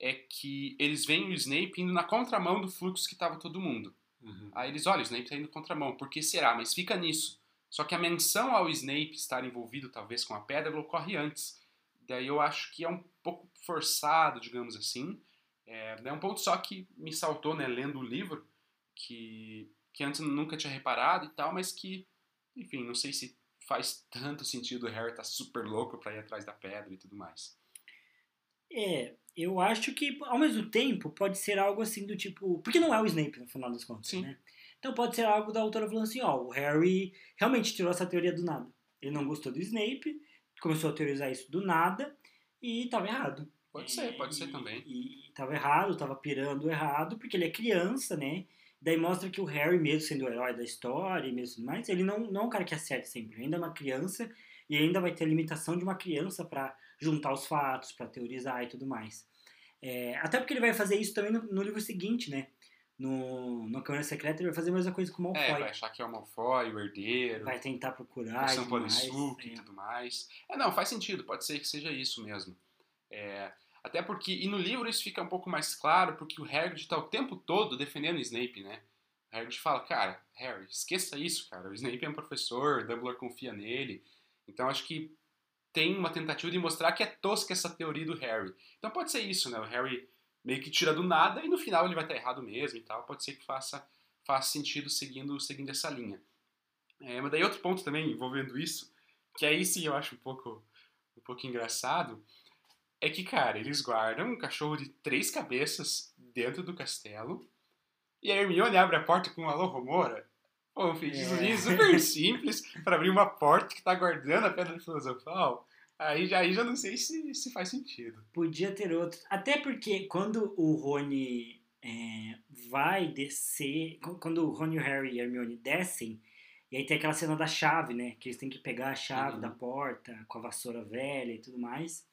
é que eles veem o Snape indo na contramão do fluxo que estava todo mundo. Uhum. Aí eles, olha, o Snape tá indo contramão, por que será? Mas fica nisso. Só que a menção ao Snape estar envolvido, talvez, com a pedra, ocorre antes. Daí eu acho que é um pouco forçado, digamos assim. É, é um ponto só que me saltou, né, lendo o livro, que, que antes eu nunca tinha reparado e tal, mas que, enfim, não sei se faz tanto sentido o Harry tá super louco pra ir atrás da pedra e tudo mais. É, eu acho que, ao mesmo tempo, pode ser algo assim do tipo. Porque não é o Snape, no final das contas, Sim. né? Então pode ser algo da autora falando assim: ó, o Harry realmente tirou essa teoria do nada. Ele não gostou do Snape, começou a teorizar isso do nada e tava errado. Pode ser, pode E- ser também. E, e tava errado, tava pirando errado, porque ele é criança, né? Daí mostra que o Harry, mesmo sendo o herói da história e mesmo mais, ele não, não é um cara que acerta sempre. Ele ainda é uma criança e ainda vai ter a limitação de uma criança pra juntar os fatos, pra teorizar e tudo mais. É, até porque ele vai fazer isso também no, no livro seguinte, né? No, no Câmara Secreta ele vai fazer a mesma coisa com o Malfoy. É, vai achar que é o Malfoy, o herdeiro. Vai tentar procurar o e São tudo mais. Polissuque e é. tudo mais. É, não, faz sentido, pode ser que seja isso mesmo. É, até porque, e no livro isso fica um pouco mais claro, porque o Hagrid está o tempo todo defendendo o Snape, né? O Hagrid fala, cara, Harry, esqueça isso, cara, o Snape é um professor, Dumbledore confia nele. Então acho que tem uma tentativa de mostrar que é tosca essa teoria do Harry. Então pode ser isso, né? O Harry meio que tira do nada e no final ele vai estar errado mesmo e tal. Pode ser que faça, faça sentido seguindo, seguindo essa linha. É, mas daí outro ponto também envolvendo isso, que aí sim eu acho um pouco, um pouco engraçado, é que, cara, eles guardam um cachorro de três cabeças dentro do castelo e a Hermione abre a porta com um alô Romora. Pô, um feitiçozinho É. super simples para abrir uma porta que tá guardando a Pedra Filosofal. Aí já, aí já não sei se, se faz sentido. Podia ter outro. Até porque quando o Rony é, vai descer. qu- Quando o Rony, o Harry e a Hermione descem, e aí tem aquela cena da chave, né? Que eles têm que pegar a chave Uhum. da porta com a vassoura velha e tudo mais.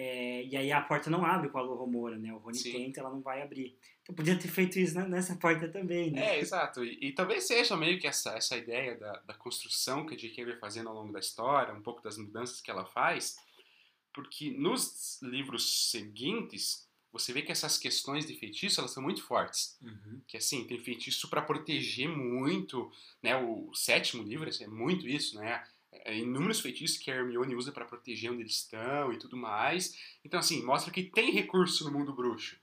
É, e aí a porta não abre com a Romora, né? O Rony Sim. tenta, ela não vai abrir. Então podia ter feito isso na- nessa porta também, né? É, exato. E, e talvez seja meio que essa, essa ideia da, da construção que a J.K. vai fazendo ao longo da história, um pouco das mudanças que ela faz, porque nos livros seguintes você vê que essas questões de feitiço elas são muito fortes. Uhum. Que assim, tem feitiço para proteger muito, né? O sétimo livro é muito isso, né? É, inúmeros feitiços que a Hermione usa para proteger onde eles estão e tudo mais. Então, assim, mostra que tem recurso no mundo bruxo.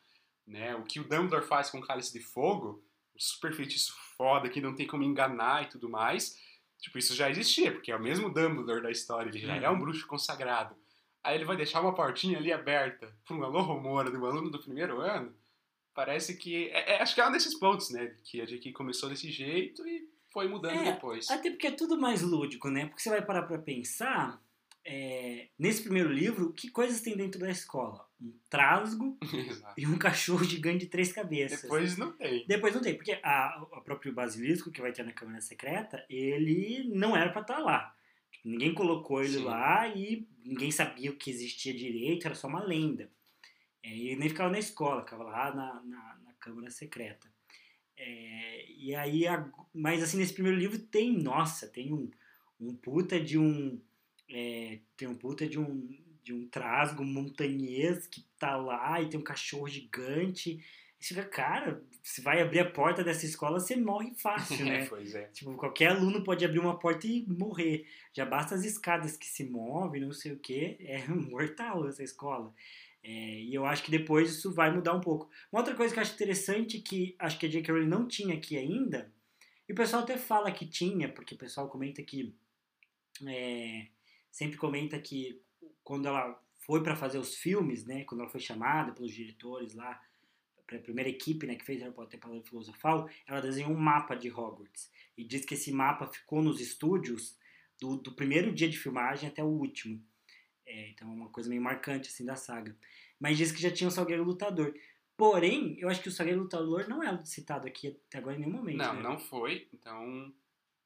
Né? O que o Dumbledore faz com o Cálice de Fogo, um super feitiço foda que não tem como enganar e tudo mais. Tipo, isso já existia, porque é o mesmo Dumbledore da história, ele já é um bruxo consagrado. Aí ele vai deixar uma portinha ali aberta para um alô rumora de um aluno do primeiro ano. Parece que. é- é- acho que é um desses pontos, né? Que a J.K. começou desse jeito e foi mudando É, depois. Até porque é tudo mais lúdico, né? Porque você vai parar pra pensar, é, nesse primeiro livro, que coisas tem dentro da escola? Um trasgo e um cachorro gigante de três cabeças. Depois não tem. Depois não tem, porque a, o próprio basilisco que vai ter na Câmara Secreta, ele não era pra estar lá. Tipo, Ninguém colocou ele Sim. lá e ninguém sabia o que existia direito, era só uma lenda. É, e ele nem ficava na escola, ficava lá na, na, na Câmara Secreta. É, e aí, a- mas assim, nesse primeiro livro tem, nossa, tem um, um puta de um. é, tem um puta de um, de um trasgo montanhês que tá lá e tem um cachorro gigante. E você fica, cara, se vai abrir a porta dessa escola, você morre fácil, né? pois é. Tipo, qualquer aluno pode abrir uma porta e morrer. Já basta as escadas que se movem, não sei o que. É mortal essa escola. É, e eu acho que depois isso vai mudar um pouco. Uma outra coisa que eu acho interessante, que acho que a J.K. Rowling não tinha aqui ainda, e o pessoal até fala que tinha, porque o pessoal comenta que. É, sempre comenta que quando ela foi para fazer os filmes, né, quando ela foi chamada pelos diretores lá, para a primeira equipe né, que fez Harry Potter Palavra Filosofal, ela desenhou um mapa de Hogwarts. E diz que esse mapa ficou nos estúdios do, do primeiro dia de filmagem até o último. É, então é uma coisa meio marcante assim da saga. Mas diz que já tinha o Salgueiro Lutador. Porém, eu acho que o Salgueiro Lutador não é citado aqui até agora em nenhum momento. Não, né? não foi. Então,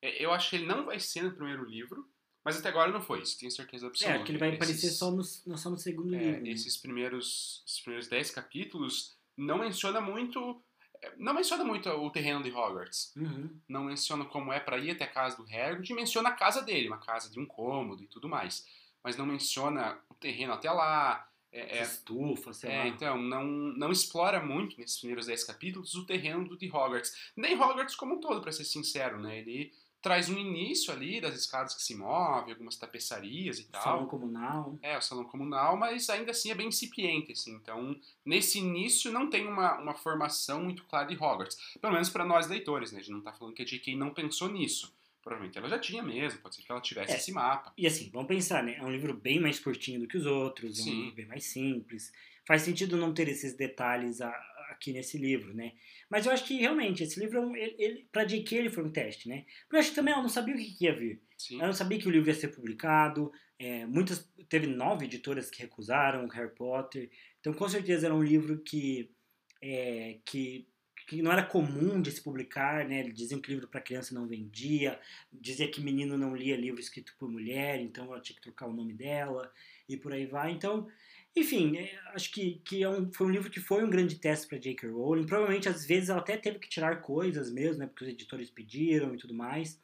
é, eu acho que ele não vai ser no primeiro livro, mas até agora não foi, isso tenho certeza absoluta. É, que ele vai esses, aparecer só no, só no segundo é, livro. Né? Esses primeiros, esses primeiros dez capítulos não menciona muito é, não menciona muito o terreno de Hogwarts. Uhum. Não menciona como é para ir até a casa do Hagrid, menciona a casa dele, uma casa de um cômodo e tudo mais. Mas não menciona o terreno até lá. É, é, estufa, sei é, lá. Então, não, não explora muito nesses primeiros 10 capítulos o terreno de Hogwarts. Nem Hogwarts como um todo, para ser sincero, né? Ele traz um início ali das escadas que se movem, algumas tapeçarias e tal. Salão comunal. É, o salão comunal, mas ainda assim é bem incipiente, assim. Então, nesse início não tem uma, uma formação muito clara de Hogwarts. Pelo menos para nós leitores, né? A gente não tá falando que a J.K. não pensou nisso. Provavelmente ela já tinha mesmo, pode ser que ela tivesse É. esse mapa. E assim, vamos pensar, né? É um livro bem mais curtinho do que os outros, é um Sim. livro bem mais simples. Faz sentido não ter esses detalhes a- aqui nesse livro, né? Mas eu acho que realmente esse livro, é ele, ele, pra J.K. ele foi um teste, né? Porque eu acho que também ela não sabia o que que ia vir. Sim. Ela não sabia que o livro ia ser publicado. é, muitas teve nove editoras que recusaram o Harry Potter. Então, com certeza era um livro que é, que, que não era comum de se publicar, né? Diziam que livro para criança não vendia, dizia que menino não lia livro escrito por mulher, então ela tinha que trocar o nome dela e por aí vai. Então, enfim, é, acho que, que é um, foi um livro que foi um grande teste para J.K. Rowling. Provavelmente, às vezes, ela até teve que tirar coisas mesmo, né? Porque os editores pediram e tudo mais.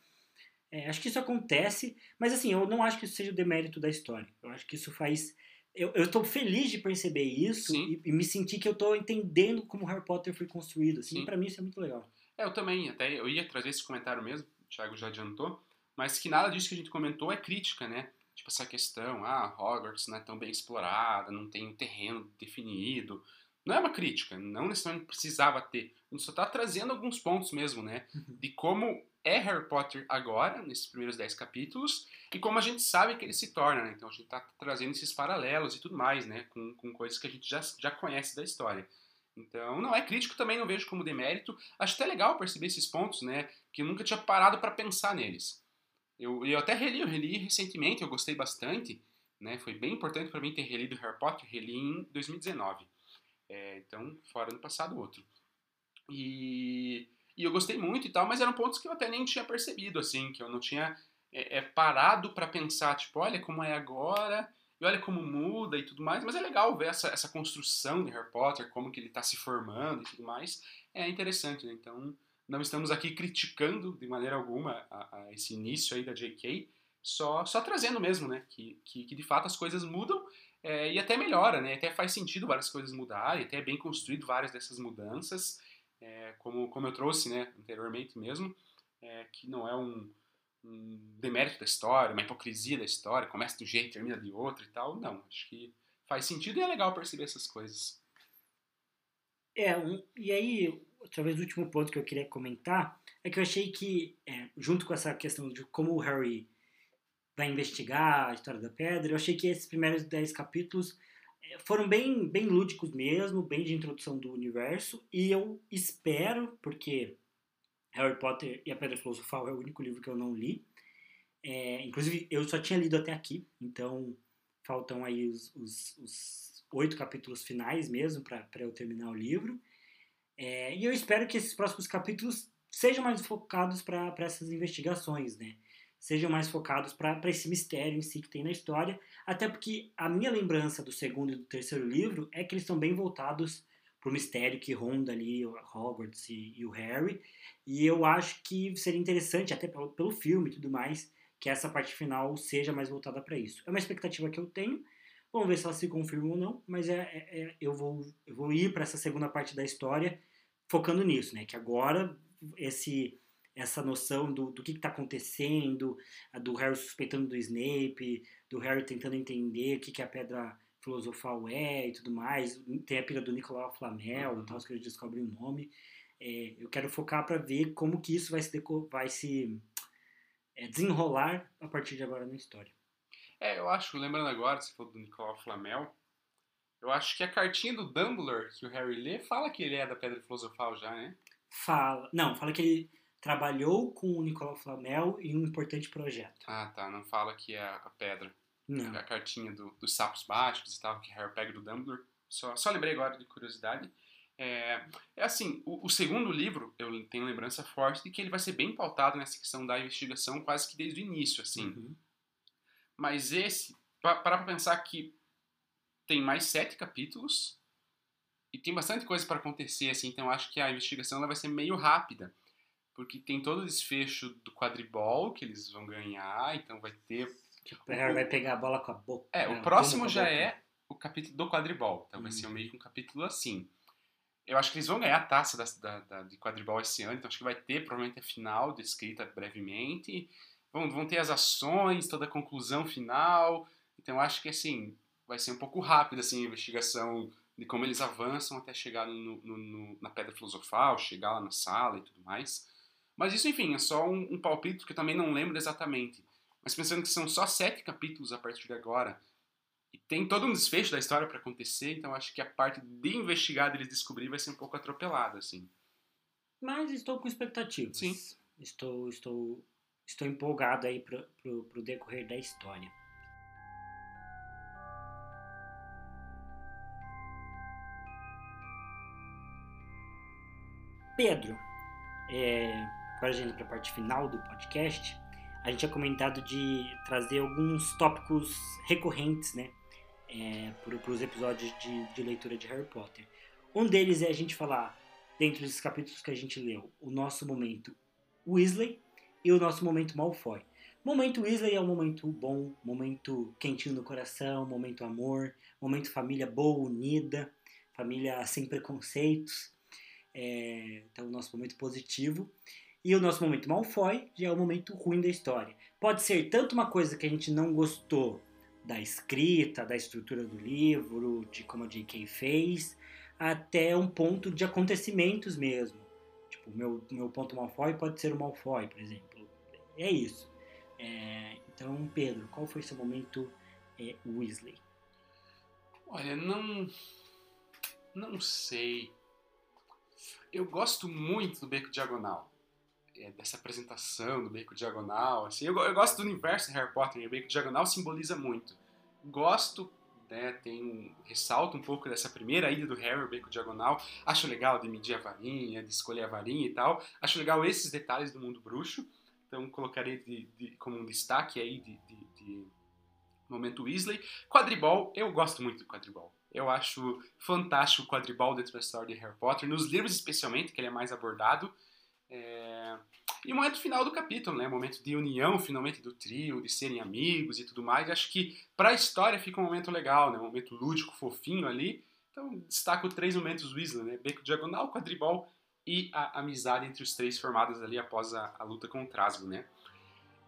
É, acho que isso acontece, mas assim, eu não acho que isso seja o demérito da história. Eu acho que isso faz. Eu, eu tô feliz de perceber isso e, e me sentir que eu tô entendendo como Harry Potter foi construído. Assim, Sim. para mim isso é muito legal. É, eu também, até eu ia trazer esse comentário mesmo, o Thiago já adiantou, mas que nada disso que a gente comentou é crítica, né? Tipo, essa questão, ah, Hogwarts não é tão bem explorada, não tem um terreno definido. Não é uma crítica, não necessariamente precisava ter. A gente só tá trazendo alguns pontos mesmo, né? Uhum. De como é Harry Potter agora, nesses primeiros 10 capítulos, e como a gente sabe que ele se torna, né? Então a gente tá trazendo esses paralelos e tudo mais, né? Com, com coisas que a gente já, já conhece da história. Então, não é crítico, também não vejo como demérito. Acho até legal perceber esses pontos, né? Que eu nunca tinha parado para pensar neles. Eu, eu até reli, eu reli recentemente, eu gostei bastante, né? Foi bem importante para mim ter relido Harry Potter, reli em 2019. É, então, fora ano passado, outro. E, e eu gostei muito e tal, mas eram pontos que eu até nem tinha percebido, assim, que eu não tinha é, é, parado para pensar, tipo, olha como é agora, e olha como muda e tudo mais, mas é legal ver essa, essa construção de Harry Potter, como que ele está se formando e tudo mais, é interessante, né? Então, não estamos aqui criticando de maneira alguma a, a esse início aí da J.K., só, só trazendo mesmo, né? Que, que, que de fato as coisas mudam é, e até melhora, né? Até faz sentido várias coisas mudarem, até é bem construído várias dessas mudanças, é, como, como eu trouxe, né, anteriormente mesmo, é, que não é um, um demérito da história, uma hipocrisia da história, começa de um jeito, termina de outro e tal. Não, acho que faz sentido e é legal perceber essas coisas. É, um, e aí, talvez o último ponto que eu queria comentar é que eu achei que, é, junto com essa questão de como o Harry vai investigar a história da pedra, eu achei que esses primeiros 10 capítulos foram bem, bem lúdicos mesmo, bem de introdução do universo, e eu espero, porque Harry Potter e a Pedra Filosofal é o único livro que eu não li, é, inclusive eu só tinha lido até aqui, então faltam aí os, os, os oito capítulos finais mesmo para eu terminar o livro. É, e eu espero que esses próximos capítulos sejam mais focados para essas investigações, né? Sejam mais focados para esse mistério em si que tem na história. Até porque a minha lembrança do segundo e do terceiro livro é que eles estão bem voltados para o mistério que ronda ali Hogwarts e, e, o Harry. E eu acho que seria interessante, até pelo, pelo filme e tudo mais, que essa parte final seja mais voltada para isso. É uma expectativa que eu tenho. Vamos ver se ela se confirma ou não, mas é, é, é eu, vou, eu vou ir para essa segunda parte da história focando nisso, né? Que agora esse essa noção do, do que está acontecendo, do Harry suspeitando do Snape, do Harry tentando entender o que, que a pedra filosofal é e tudo mais. Tem a pira do Nicolau Flamel, Uhum. então que eles descobrem o nome. É, eu quero focar para ver como que isso vai se, vai se é, desenrolar a partir de agora na história. É, eu acho, lembrando agora, você falou do Nicolau Flamel, eu acho que a cartinha do Dumbledore que o Harry lê fala que ele é da Pedra Filosofal já, né? Fala, não, fala que ele trabalhou com o Nicolau Flamel em um importante projeto. Ah, tá, não fala que é a pedra. Não. A cartinha do- dos sapos mágicos e tal, que Harry pega do Dumbledore. Só, só lembrei agora de curiosidade. É, é assim, o, o segundo livro, eu tenho lembrança forte de que ele vai ser bem pautado nessa questão da investigação quase que desde o início, assim. Uhum. Mas esse, pa- parar pra pensar que tem mais sete capítulos e tem bastante coisa para acontecer, assim, então acho que a investigação ela vai ser meio rápida. Porque tem todo o desfecho do quadribol que eles vão ganhar, então vai ter. Tipo, o Harry vai pegar a bola com a boca. É, o próximo com a já é o capítulo do quadribol, então vai ser meio que um capítulo assim. Eu acho que eles vão ganhar a taça da, da- da- de quadribol esse ano, então acho que vai ter provavelmente a final descrita brevemente. Vão, vão ter as ações, toda a conclusão final. Então acho que assim, vai ser um pouco rápido assim, a investigação de como eles avançam até chegar no, no- no- na Pedra Filosofal, chegar lá na sala e tudo mais. Mas isso, enfim, é só um, um palpite que eu também não lembro exatamente. Mas pensando que são só sete capítulos a partir de agora, e tem todo um desfecho da história para acontecer, então acho que a parte de investigar, deles descobrir, vai ser um pouco atropelada, assim. Mas estou com expectativas. Sim. Estou, estou, estou empolgado aí pro, pro, pro decorrer da história. Pedro, é, agora a gente para a parte final do podcast, a gente tinha comentado de trazer alguns tópicos recorrentes, né, é, para os episódios de, de leitura de Harry Potter. Um deles é a gente falar, dentro desses capítulos que a gente leu, o nosso momento Weasley e o nosso momento Malfoy. Momento Weasley é um momento bom, momento quentinho no coração, momento amor, momento família boa, unida, família sem preconceitos. É, então, o nosso momento positivo. E o nosso momento Malfoy já é o momento ruim da história. Pode ser tanto uma coisa que a gente não gostou da escrita, da estrutura do livro, de como a J.K. fez, até um ponto de acontecimentos mesmo. Tipo, meu, meu ponto Malfoy pode ser o Malfoy, por exemplo. É isso. É, então, Pedro, qual foi seu momento é, Weasley? Olha, não. Não sei. Eu gosto muito do Beco Diagonal. É, dessa apresentação do Beco Diagonal. Assim, eu, eu gosto do universo de Harry Potter e o Beco Diagonal simboliza muito. Gosto, né, tem um, ressalto um pouco dessa primeira ida do Harry ao Beco Diagonal. Acho legal de medir a varinha, de escolher a varinha e tal. Acho legal esses detalhes do mundo bruxo. Então colocarei de, de- como um destaque aí de, de- de momento Weasley. Quadribol, eu gosto muito do quadribol. Eu acho fantástico o quadribol dentro da história de Harry Potter, nos livros especialmente, que ele é mais abordado. É, E o momento final do capítulo, né? Momento de união, finalmente, do trio, de serem amigos e tudo mais. Acho que para a história fica um momento legal, né? Um momento lúdico, fofinho ali. Então, destaco três momentos Weasley, né? Beco Diagonal, quadribol e a amizade entre os três formadas ali após a, a luta com o Trasgo, né?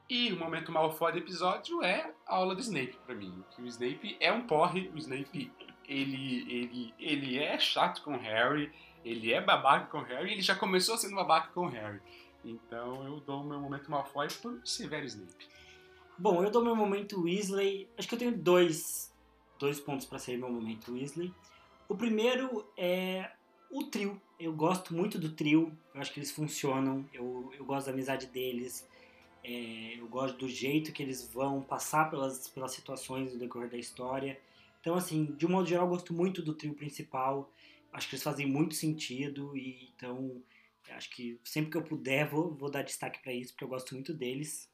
E o momento Malfoy do episódio é a aula do Snape para mim. Que o Snape é um porre, o Snape ele, ele, ele é chato com o Harry, ele é babaca com o Harry, ele já começou sendo babaca com o Harry. Então eu dou meu momento Malfoy por Severo Snape. Bom, eu dou meu momento Weasley. Acho que eu tenho dois, dois pontos para ser meu momento Weasley. O primeiro é o trio. Eu gosto muito do trio. Eu acho que eles funcionam. Eu, eu gosto da amizade deles. É, eu gosto do jeito que eles vão passar pelas, pelas situações no decorrer da história. Então, assim, de um modo geral, eu gosto muito do trio principal. Acho que eles fazem muito sentido. E então, acho que sempre que eu puder, vou, vou dar destaque para isso, porque eu gosto muito deles.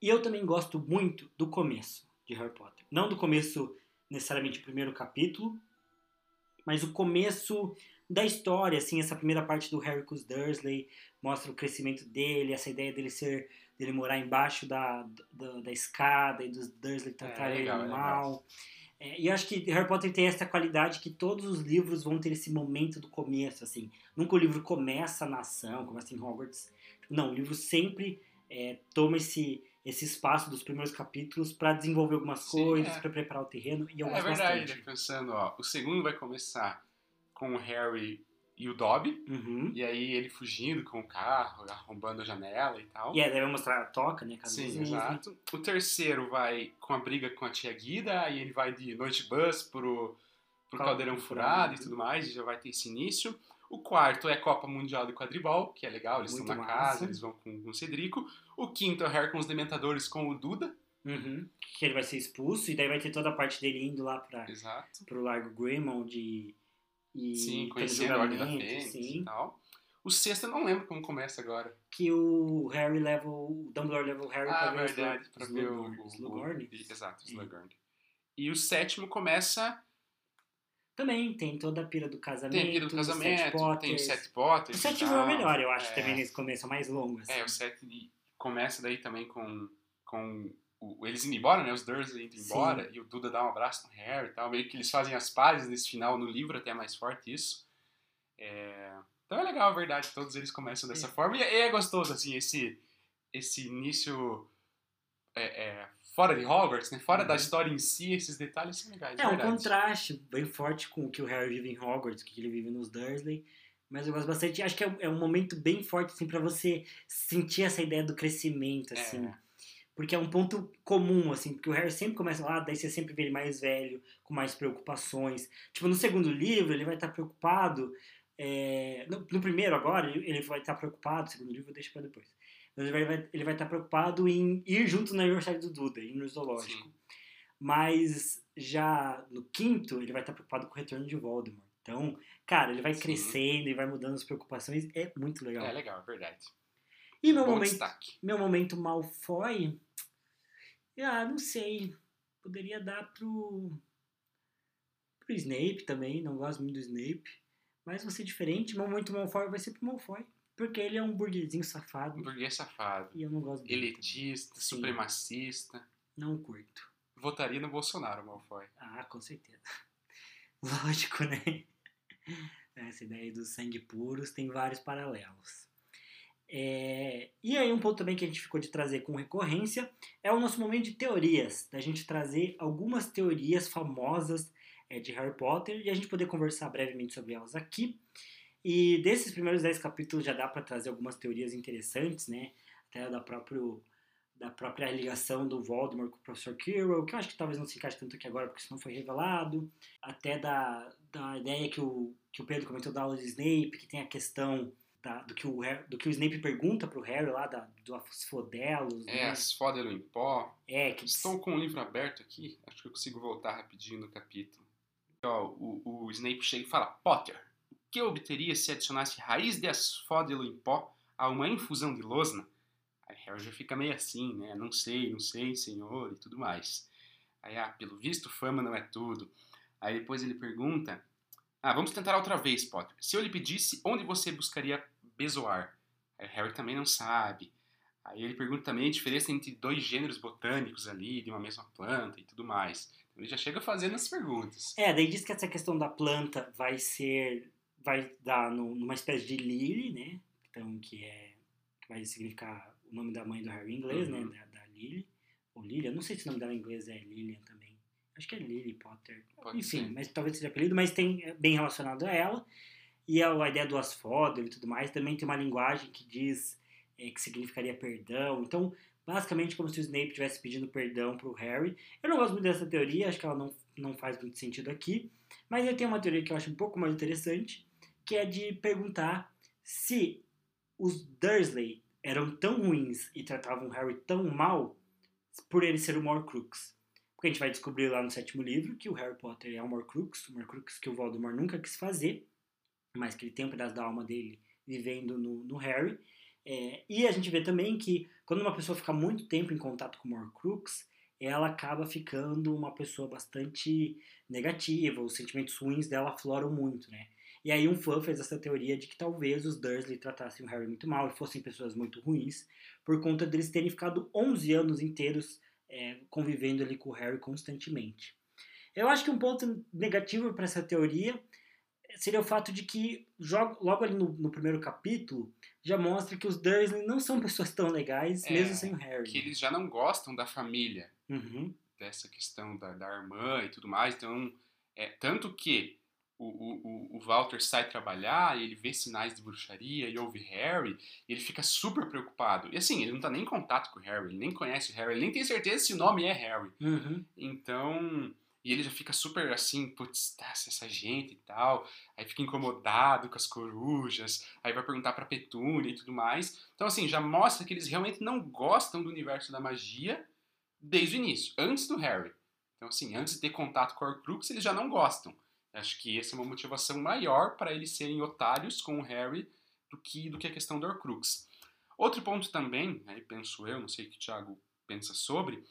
E eu também gosto muito do começo de Harry Potter. Não do começo necessariamente o primeiro capítulo, mas o começo da história, assim, essa primeira parte do Harry com os Dursley mostra o crescimento dele, essa ideia dele ser dele morar embaixo da, da, da escada e dos Dursley tratarem É, legal, ele é mal. É, e eu acho que Harry Potter tem essa qualidade que todos os livros vão ter esse momento do começo, assim. Nunca o livro começa na ação, começa em Hogwarts. Não, o livro sempre é, toma esse, esse espaço dos primeiros capítulos para desenvolver algumas Sim, coisas, é. para preparar o terreno, e eu é gosto verdade, bastante. pensando, ó, o segundo vai começar com o Harry e o Dobby, Uhum. e aí ele fugindo com o carro, arrombando a janela e tal. E aí vai mostrar a toca, né? Cada Sim, exato. O terceiro vai com a briga com a tia Guida, aí ele vai de noite bus pro, pro Cal- caldeirão furado. e tudo mais, e já vai ter esse início. O quarto é Copa Mundial de Quadribol, que é legal, eles Muito estão na massa. casa, eles vão com, com o Cedrico. O quinto é o Harry com os Dementadores com o Duda. Uhum. Que ele vai ser expulso, e daí vai ter toda a parte dele indo lá pra, Exato. pro Largo Grimmond e, e Sim, conhecendo a Ordem da Fênix sim. e tal. O sexto eu não lembro como começa agora. Que o Harry leva o Dumbledore leva o Harry Ah, pra ver verdade, pra ver o... O- Slughorn? o- Exato, Sim. Slughorn. E o sétimo começa... Também tem toda a pira do casamento. Tem a Pira do Sete Casamento, tem o. Sete Potters. O sétimo é o melhor, eu acho, É. também nesse começo, é o mais longo. Assim. É, o 7 começa daí também com, com o- eles indo embora, né? Os Dursley indo Sim. embora, e o Duda dá um abraço no Harry e tal. Meio que eles fazem as pazes nesse final, no livro até é mais forte isso. É, Então é legal, a verdade, todos eles começam dessa forma. E é gostoso, assim, esse, esse início é, é, fora de Hogwarts, né? Fora da Uhum. história em si, esses detalhes são legais, É um contraste bem forte com o que o Harry vive em Hogwarts, o que ele vive nos Dursley. Mas eu gosto bastante. Acho que é um, é momento bem forte, assim, pra você sentir essa ideia do crescimento, assim. É. Porque é um ponto comum, assim, porque o Harry sempre começa lá, daí você sempre vê ele mais velho, com mais preocupações. Tipo, no segundo livro, ele vai estar preocupado. é, no, no primeiro, agora, ele vai estar preocupado, no segundo livro, deixa pra depois. Ele vai, ele vai estar preocupado em ir junto no aniversário do Duda, ir no zoológico. Sim. Mas já no quinto, ele vai estar preocupado com o retorno de Voldemort. Então, cara, ele vai Sim. crescendo e vai mudando as preocupações. É muito legal. É legal, é verdade. E meu Bom momento, destaque. meu momento Malfoy, ah, não sei. Poderia dar pro pro Snape também, não gosto muito do Snape, mas vai ser diferente. Momento Malfoy vai ser pro Malfoy, porque ele é um burguesinho safado Um burguês safado. e eu não gosto dele. Elitista, Sim. supremacista. Não curto. Votaria no Bolsonaro, Malfoy. Ah, com certeza. Lógico, né? Essa ideia dos sangue puros tem vários paralelos. É, E aí um ponto também que a gente ficou de trazer com recorrência é o nosso momento de teorias, da gente trazer algumas teorias famosas é, de Harry Potter e a gente poder conversar brevemente sobre elas aqui. E desses primeiros 10 capítulos já dá para trazer algumas teorias interessantes, né? Até da próprio da própria ligação do Voldemort com o Professor Quirrell, que eu acho que talvez não se encaixe tanto aqui agora, porque isso não foi revelado. Até da, da ideia que o, que o Pedro comentou da aula de Snape, que tem a questão da- do, que o, do que o Snape pergunta pro Harry lá, da, dos fodelos, É, né? as Fodelo em pó. É, que Estou com o livro aberto aqui. Acho que eu consigo voltar rapidinho no capítulo. Ó, o, o Snape chega e fala: Potter, o que eu obteria se adicionasse raiz de asfódelo em pó a uma infusão de losna? Aí Harry já fica meio assim, né? Não sei, não sei, senhor, e tudo mais. Aí, ah, pelo visto, fama não é tudo. Aí depois ele pergunta: Ah, vamos tentar outra vez, Potter. Se eu lhe pedisse onde você buscaria bezoar? Aí Harry também não sabe. Aí ele pergunta também a diferença entre dois gêneros botânicos ali, de uma mesma planta e tudo mais. Então ele já chega fazendo as perguntas. É, daí diz que essa questão da planta vai ser. vai dar no- numa espécie de Lily, né? Então, que é. que vai significar o nome da mãe do Harry em inglês, Uhum. né? Da, da Lily. Ou Lilian, não sei se o nome dela em inglês é Lilian também. Acho que é Lily Potter. Pode Enfim, ser. mas talvez seja apelido, mas tem é bem relacionado a ela. E a, a ideia do asfódero e tudo mais também tem uma linguagem que diz é, que significaria perdão. Então, basicamente, como se o Snape estivesse pedindo perdão pro Harry. Eu não gosto muito dessa teoria, acho que ela não, não faz muito sentido aqui. Mas eu tenho uma teoria que eu acho um pouco mais interessante, que é de perguntar se os Dursley eram tão ruins e tratavam o Harry tão mal por ele ser o Horcrux. Porque a gente vai descobrir lá no sétimo livro que o Harry Potter é um Horcrux, um Horcrux que o Voldemort nunca quis fazer, mas que ele tem um pedaço da alma dele vivendo no, no Harry. É, e a gente vê também que quando uma pessoa fica muito tempo em contato com o Horcrux, ela acaba ficando uma pessoa bastante negativa, os sentimentos ruins dela afloram muito, né? E aí um fã fez essa teoria de que talvez os Dursley tratassem o Harry muito mal e fossem pessoas muito ruins, por conta deles terem ficado 11 anos inteiros é, convivendo ali com o Harry constantemente. Eu acho que um ponto negativo para essa teoria seria o fato de que logo ali no, no, primeiro capítulo já mostra que os Dursley não são pessoas tão legais, é, mesmo sem o Harry. Que eles já não gostam da família, uhum. dessa questão da, da irmã e tudo mais. Então, é, tanto que o, o, o Walter sai trabalhar e ele vê sinais de bruxaria e ouve Harry, e ele fica super preocupado. E assim, ele não tá nem em contato com o Harry, ele nem conhece o Harry, ele nem tem certeza se o nome é Harry. Uhum. Então, e ele já fica super assim, putz, tá, essa gente e tal. Aí fica incomodado com as corujas. Aí vai perguntar pra Petúnia e tudo mais. Então, assim, já mostra que eles realmente não gostam do universo da magia desde o início, antes do Harry. Então, assim, antes de ter contato com o Horcrux, eles já não gostam. Acho que essa é uma motivação maior para eles serem otários com o Harry do que, do que a questão do Horcrux. Outro ponto também, aí penso eu, não sei o que o Thiago pensa sobre,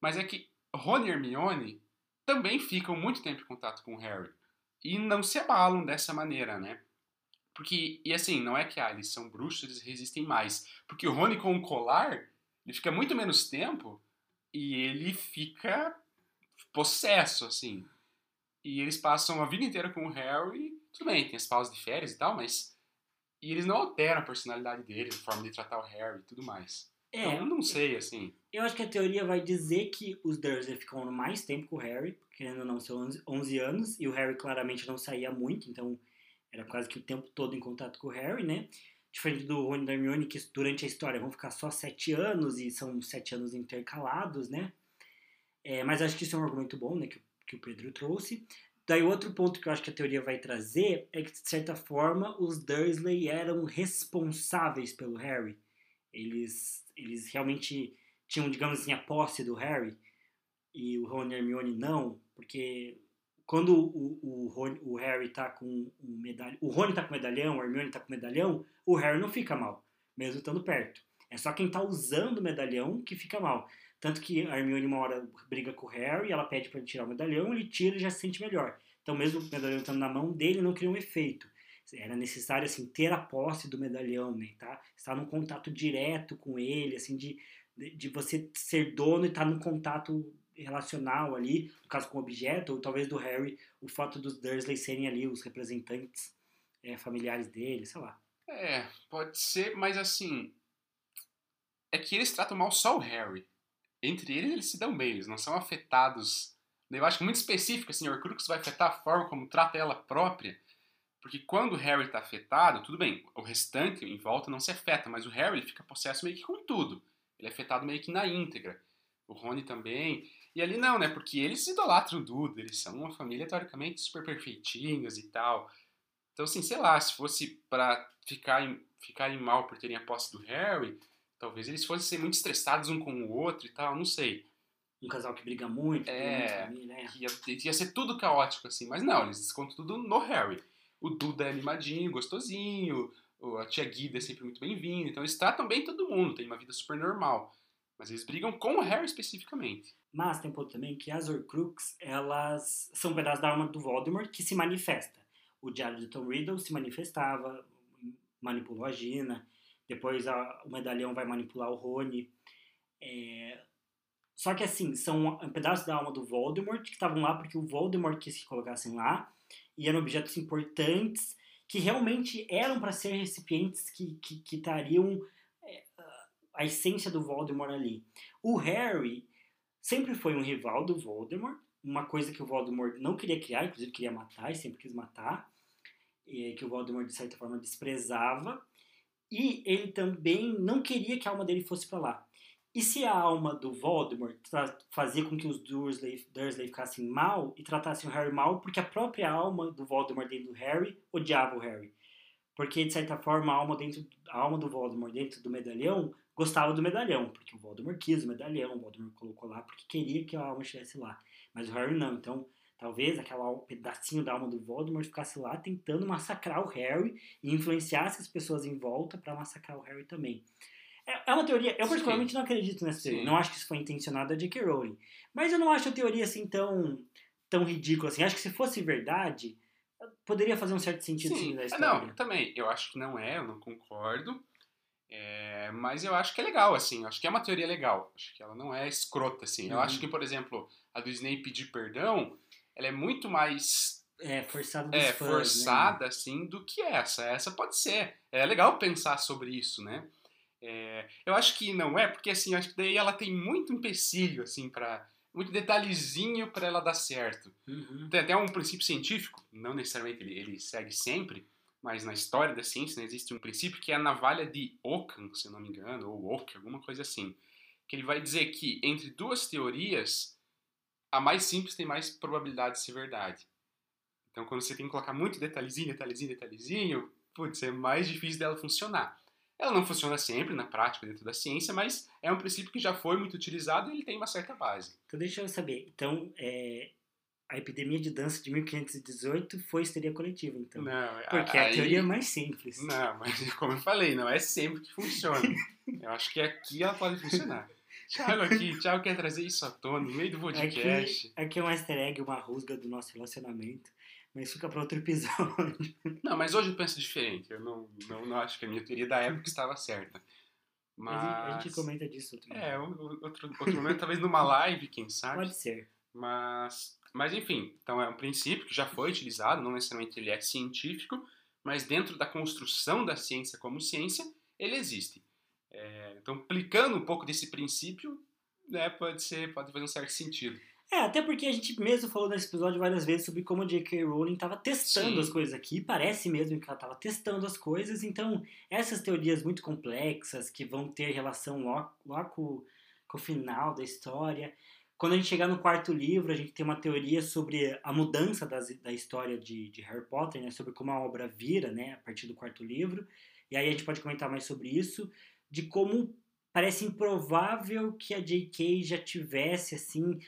mas é que Rony Hermione também ficam muito tempo em contato com o Harry. E não se abalam dessa maneira, né? Porque, e assim, não é que ah, eles são bruxos, eles resistem mais. Porque o Rony com o colar, ele fica muito menos tempo e ele fica possesso, assim. E eles passam a vida inteira com o Harry. Tudo bem, tem as pausas de férias e tal, mas. E eles não alteram a personalidade deles, a forma de tratar o Harry e tudo mais. É, então, não sei, assim. Eu acho que a teoria vai dizer que os Dursley ficam mais tempo com o Harry, querendo ou não, são 11, 11 anos, e o Harry claramente não saía muito, então era quase que o tempo todo em contato com o Harry, né? Diferente do Rony e Hermione, que durante a história vão ficar só 7 anos, e são 7 anos intercalados, né? É, mas acho que isso é um argumento bom, né, que, que o Pedro trouxe. Daí outro ponto que eu acho que a teoria vai trazer é que, de certa forma, os Dursley eram responsáveis pelo Harry. Eles eles realmente tinham, digamos assim, a posse do Harry e o Ron e Hermione não, porque quando o, o, Ron, o Harry tá com o medalhão, o Rony tá com o medalhão, o Hermione tá com medalhão, o Harry não fica mal, mesmo estando perto. É só quem tá usando o medalhão que fica mal. Tanto que a Hermione uma hora briga com o Harry, ela pede para ele tirar o medalhão, ele tira e já se sente melhor. Então mesmo o medalhão estando na mão dele, não cria um efeito era necessário assim ter a posse do medalhão, né, tá? Estar num contato direto com ele, assim de, de você ser dono e estar num contato relacional ali, no caso com o objeto, ou talvez do Harry, o fato dos Dursley serem ali os representantes é, familiares dele, sei lá. É, pode ser, mas assim, é que eles tratam mal só o Harry. Entre eles, eles se dão bem, eles não são afetados. Eu acho muito específico, assim, o Horcrux vai afetar a forma como trata ela própria. Porque quando o Harry está afetado, tudo bem, o restante em volta não se afeta, mas o Harry fica possesso meio que com tudo. Ele é afetado meio que na íntegra. O Rony também. E ali não, né? Porque eles idolatram o Duda, eles são uma família teoricamente super perfeitinhos e tal. Então, assim, sei lá, se fosse para ficarem, ficarem mal por terem a posse do Harry, talvez eles fossem ser muito estressados um com o outro e tal, não sei. Um casal que briga muito, é, família, é. Ia, ia ser tudo caótico, assim, mas não, eles descontam tudo no Harry o Duda é animadinho, gostosinho, a tia Guida é sempre muito bem-vinda. Então eles tratam bem todo mundo, tem uma vida super normal. Mas eles brigam com o Harry especificamente. Mas tem ponto também que as Horcrux, elas são um pedaço da alma do Voldemort que se manifesta. O diário de Tom Riddle se manifestava, manipulou a Gina. Depois a, o medalhão vai manipular o Rony. É... Só que assim, são um pedaço da alma do Voldemort que estavam lá porque o Voldemort quis que colocassem lá e eram objetos importantes que realmente eram para ser recipientes que, que, que estariam é, a essência do Voldemort ali. O Harry sempre foi um rival do Voldemort, uma coisa que o Voldemort não queria criar, inclusive queria matar e sempre quis matar, que o Voldemort de certa forma desprezava, e ele também não queria que a alma dele fosse para lá. E se a alma do Voldemort fazia com que os Dursley, Dursley ficassem mal e tratassem o Harry mal, porque a própria alma do Voldemort dentro do Harry odiava o Harry. Porque, de certa forma, a alma, dentro, a alma do Voldemort dentro do medalhão gostava do medalhão, porque o Voldemort quis o medalhão, o Voldemort colocou lá porque queria que a alma estivesse lá. Mas o Harry não, então talvez aquele pedacinho da alma do Voldemort ficasse lá tentando massacrar o Harry e influenciasse as pessoas em volta para massacrar o Harry também. É, é uma teoria. Eu, particularmente, não acredito nessa teoria. Sim. Não acho que isso foi intencionado da J.K. Rowling. Mas eu não acho a teoria assim tão, tão ridícula assim. Acho que se fosse verdade, poderia fazer um certo sentido sim. da história. Não, também. Eu acho que não é, eu não concordo. É, mas eu acho que é legal, assim. Eu acho que é uma teoria legal. Acho que ela não é escrota, assim. Eu acho uhum. que, por exemplo, a do Snape pedir perdão, ela é muito mais é, forçada é, fãs, forçada, né? assim, do que essa. Essa pode ser. É legal pensar sobre isso, né? É, eu acho que não é, porque assim, acho que daí ela tem muito empecilho, assim, para muito detalhezinho para ela dar certo. Uhum. Tem até um princípio científico, não necessariamente ele, ele segue sempre, mas na história da ciência né, existe um princípio que é a navalha de Ockham, se eu não me engano, ou Ock, alguma coisa assim, que ele vai dizer que entre duas teorias, a mais simples tem mais probabilidade de ser verdade. Então, quando você tem que colocar muito detalhezinho, detalhezinho, detalhezinho, putz, é mais difícil dela funcionar. Ela não funciona sempre na prática dentro da ciência, mas é um princípio que já foi muito utilizado e ele tem uma certa base. Então deixa eu saber. Então, é, a epidemia de dança de 1518 foi histeria coletiva, então. Não, Porque é a teoria é mais simples. Não, mas como eu falei, não é sempre que funciona. eu acho que aqui ela pode funcionar. Thiago aqui, Thiago quer trazer isso à tona no meio do podcast. Aqui, aqui é um easter egg, uma rusga do nosso relacionamento. Mas fica para outro episódio. Não, mas hoje eu penso diferente. Eu não, não, não acho que a minha teoria da época estava certa. Mas... A gente comenta disso outro É, outro, outro momento, talvez numa live, quem sabe. Pode ser. Mas, mas enfim, então é um princípio que já foi utilizado, não necessariamente ele é científico, mas dentro da construção da ciência como ciência, ele existe. É, então, aplicando um pouco desse princípio, né, pode ser, pode fazer um certo sentido. É, até porque a gente mesmo falou nesse episódio várias vezes sobre como a J.K. Rowling estava testando Sim. as coisas aqui. Parece mesmo que ela estava testando as coisas. Então, essas teorias muito complexas que vão ter relação lá, lá com, com o final da história. Quando a gente chegar no quarto livro, a gente tem uma teoria sobre a mudança das, da história de, de Harry Potter, né? Sobre como a obra vira, né? A partir do quarto livro. E aí a gente pode comentar mais sobre isso. De como parece improvável que a J.K. já tivesse, assim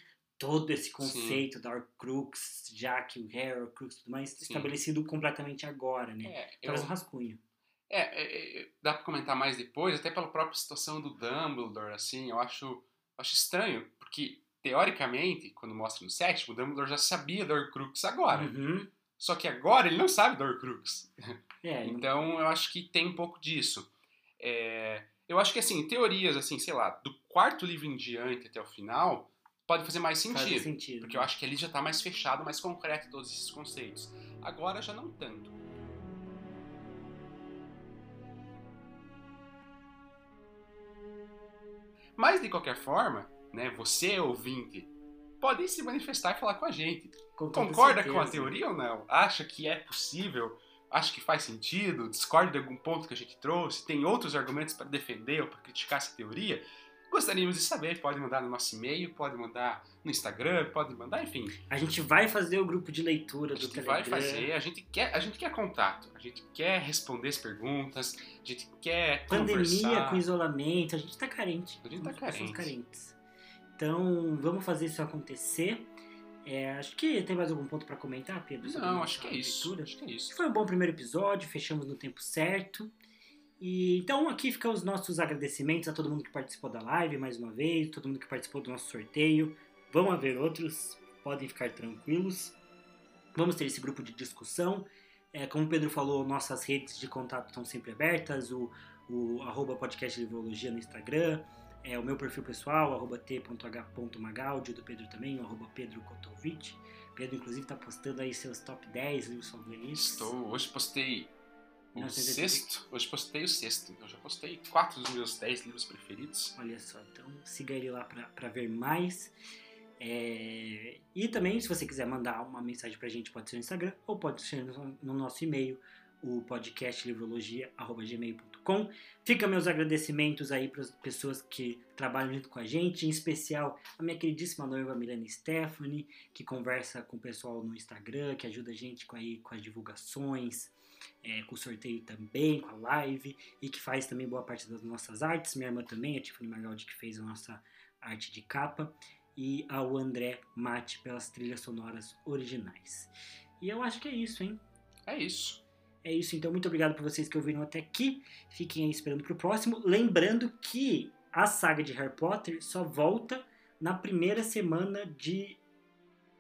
todo esse conceito Sim. da Horcrux, já que o Harry, Horcrux e tudo mais, Sim. estabelecido completamente agora, né? É, Talvez eu... um rascunho. É, é, é, dá pra comentar mais depois, até pela própria situação do Dumbledore, assim, eu acho, acho estranho, porque, teoricamente, quando mostra no sétimo, o Dumbledore já sabia da Horcrux agora. Uhum. Só que agora ele não sabe da Horcrux. É, então, eu acho que tem um pouco disso. É, eu acho que, assim, teorias, assim, sei lá, do quarto livro em diante até o final pode fazer mais sentido. Faz sentido. Porque eu acho que ali já está mais fechado, mais concreto todos esses conceitos. Agora já não tanto. Mas de qualquer forma, né, você ouvinte, pode se manifestar e falar com a gente. Com Concorda certeza. com a teoria ou não? Acha que é possível? Acha que faz sentido? Discorda de algum ponto que a gente trouxe? Tem outros argumentos para defender ou para criticar essa teoria? Gostaríamos de saber, pode mandar no nosso e-mail, pode mandar no Instagram, pode mandar, enfim. A gente vai fazer o grupo de leitura A do gente Telegram. vai fazer, a gente quer, a gente quer contato, a gente quer responder as perguntas, a gente quer Pandemia conversar. com isolamento, a gente tá carente. A gente tá carente. carentes. Então, vamos fazer isso acontecer. É, acho que tem mais algum ponto para comentar, Pedro? Não, acho que é isso. Acho que é isso. Foi um bom primeiro episódio, fechamos no tempo certo. E então aqui ficam os nossos agradecimentos a todo mundo que participou da live mais uma vez, todo mundo que participou do nosso sorteio. Vão haver outros, podem ficar tranquilos. Vamos ter esse grupo de discussão. É, como o Pedro falou, nossas redes de contato estão sempre abertas. O, o arroba podcast Livrologia no Instagram. É, o meu perfil pessoal, arroba t.h.magaldi, do Pedro também, arroba Pedro Kotovic. Pedro, inclusive, está postando aí seus top 10 livros favoritos. Estou, hoje postei o sexto, hoje postei o sexto. Eu já postei quatro dos meus 10 livros preferidos. Olha só, então siga ele lá para ver mais. É, E também, se você quiser mandar uma mensagem pra gente, pode ser no Instagram ou pode ser no, no nosso e-mail, o podcastlivrologia.gmail.com. Fica meus agradecimentos aí para as pessoas que trabalham junto com a gente, em especial a minha queridíssima noiva Milena Stephanie, que conversa com o pessoal no Instagram, que ajuda a gente com, aí, com as divulgações, é, com o sorteio também, com a live, e que faz também boa parte das nossas artes. Minha irmã também, a Tiffany Magaldi, que fez a nossa arte de capa, e ao André Mate pelas trilhas sonoras originais. E eu acho que é isso, hein? É isso. É isso, então muito obrigado por vocês que ouviram até aqui. Fiquem aí esperando pro próximo. Lembrando que a saga de Harry Potter só volta na primeira semana de,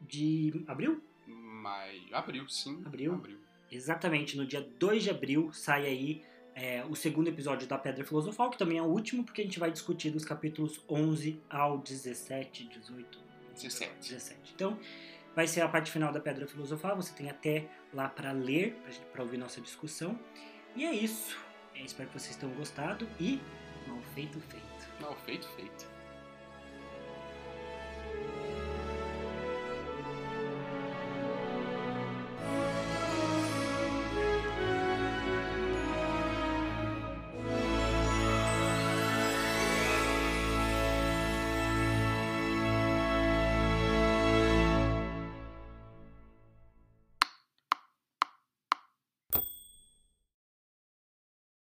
de abril? Maio, abril, sim. Abril? Abril. Exatamente, no dia 2 de abril sai aí é, o segundo episódio da Pedra Filosofal, que também é o último, porque a gente vai discutir dos capítulos 11 ao 17, 18, 17. 17. Então, vai ser a parte final da Pedra Filosofal. Você tem até lá para ler, para ouvir nossa discussão. E é isso. É, espero que vocês tenham gostado e mal feito, feito. Mal feito, feito.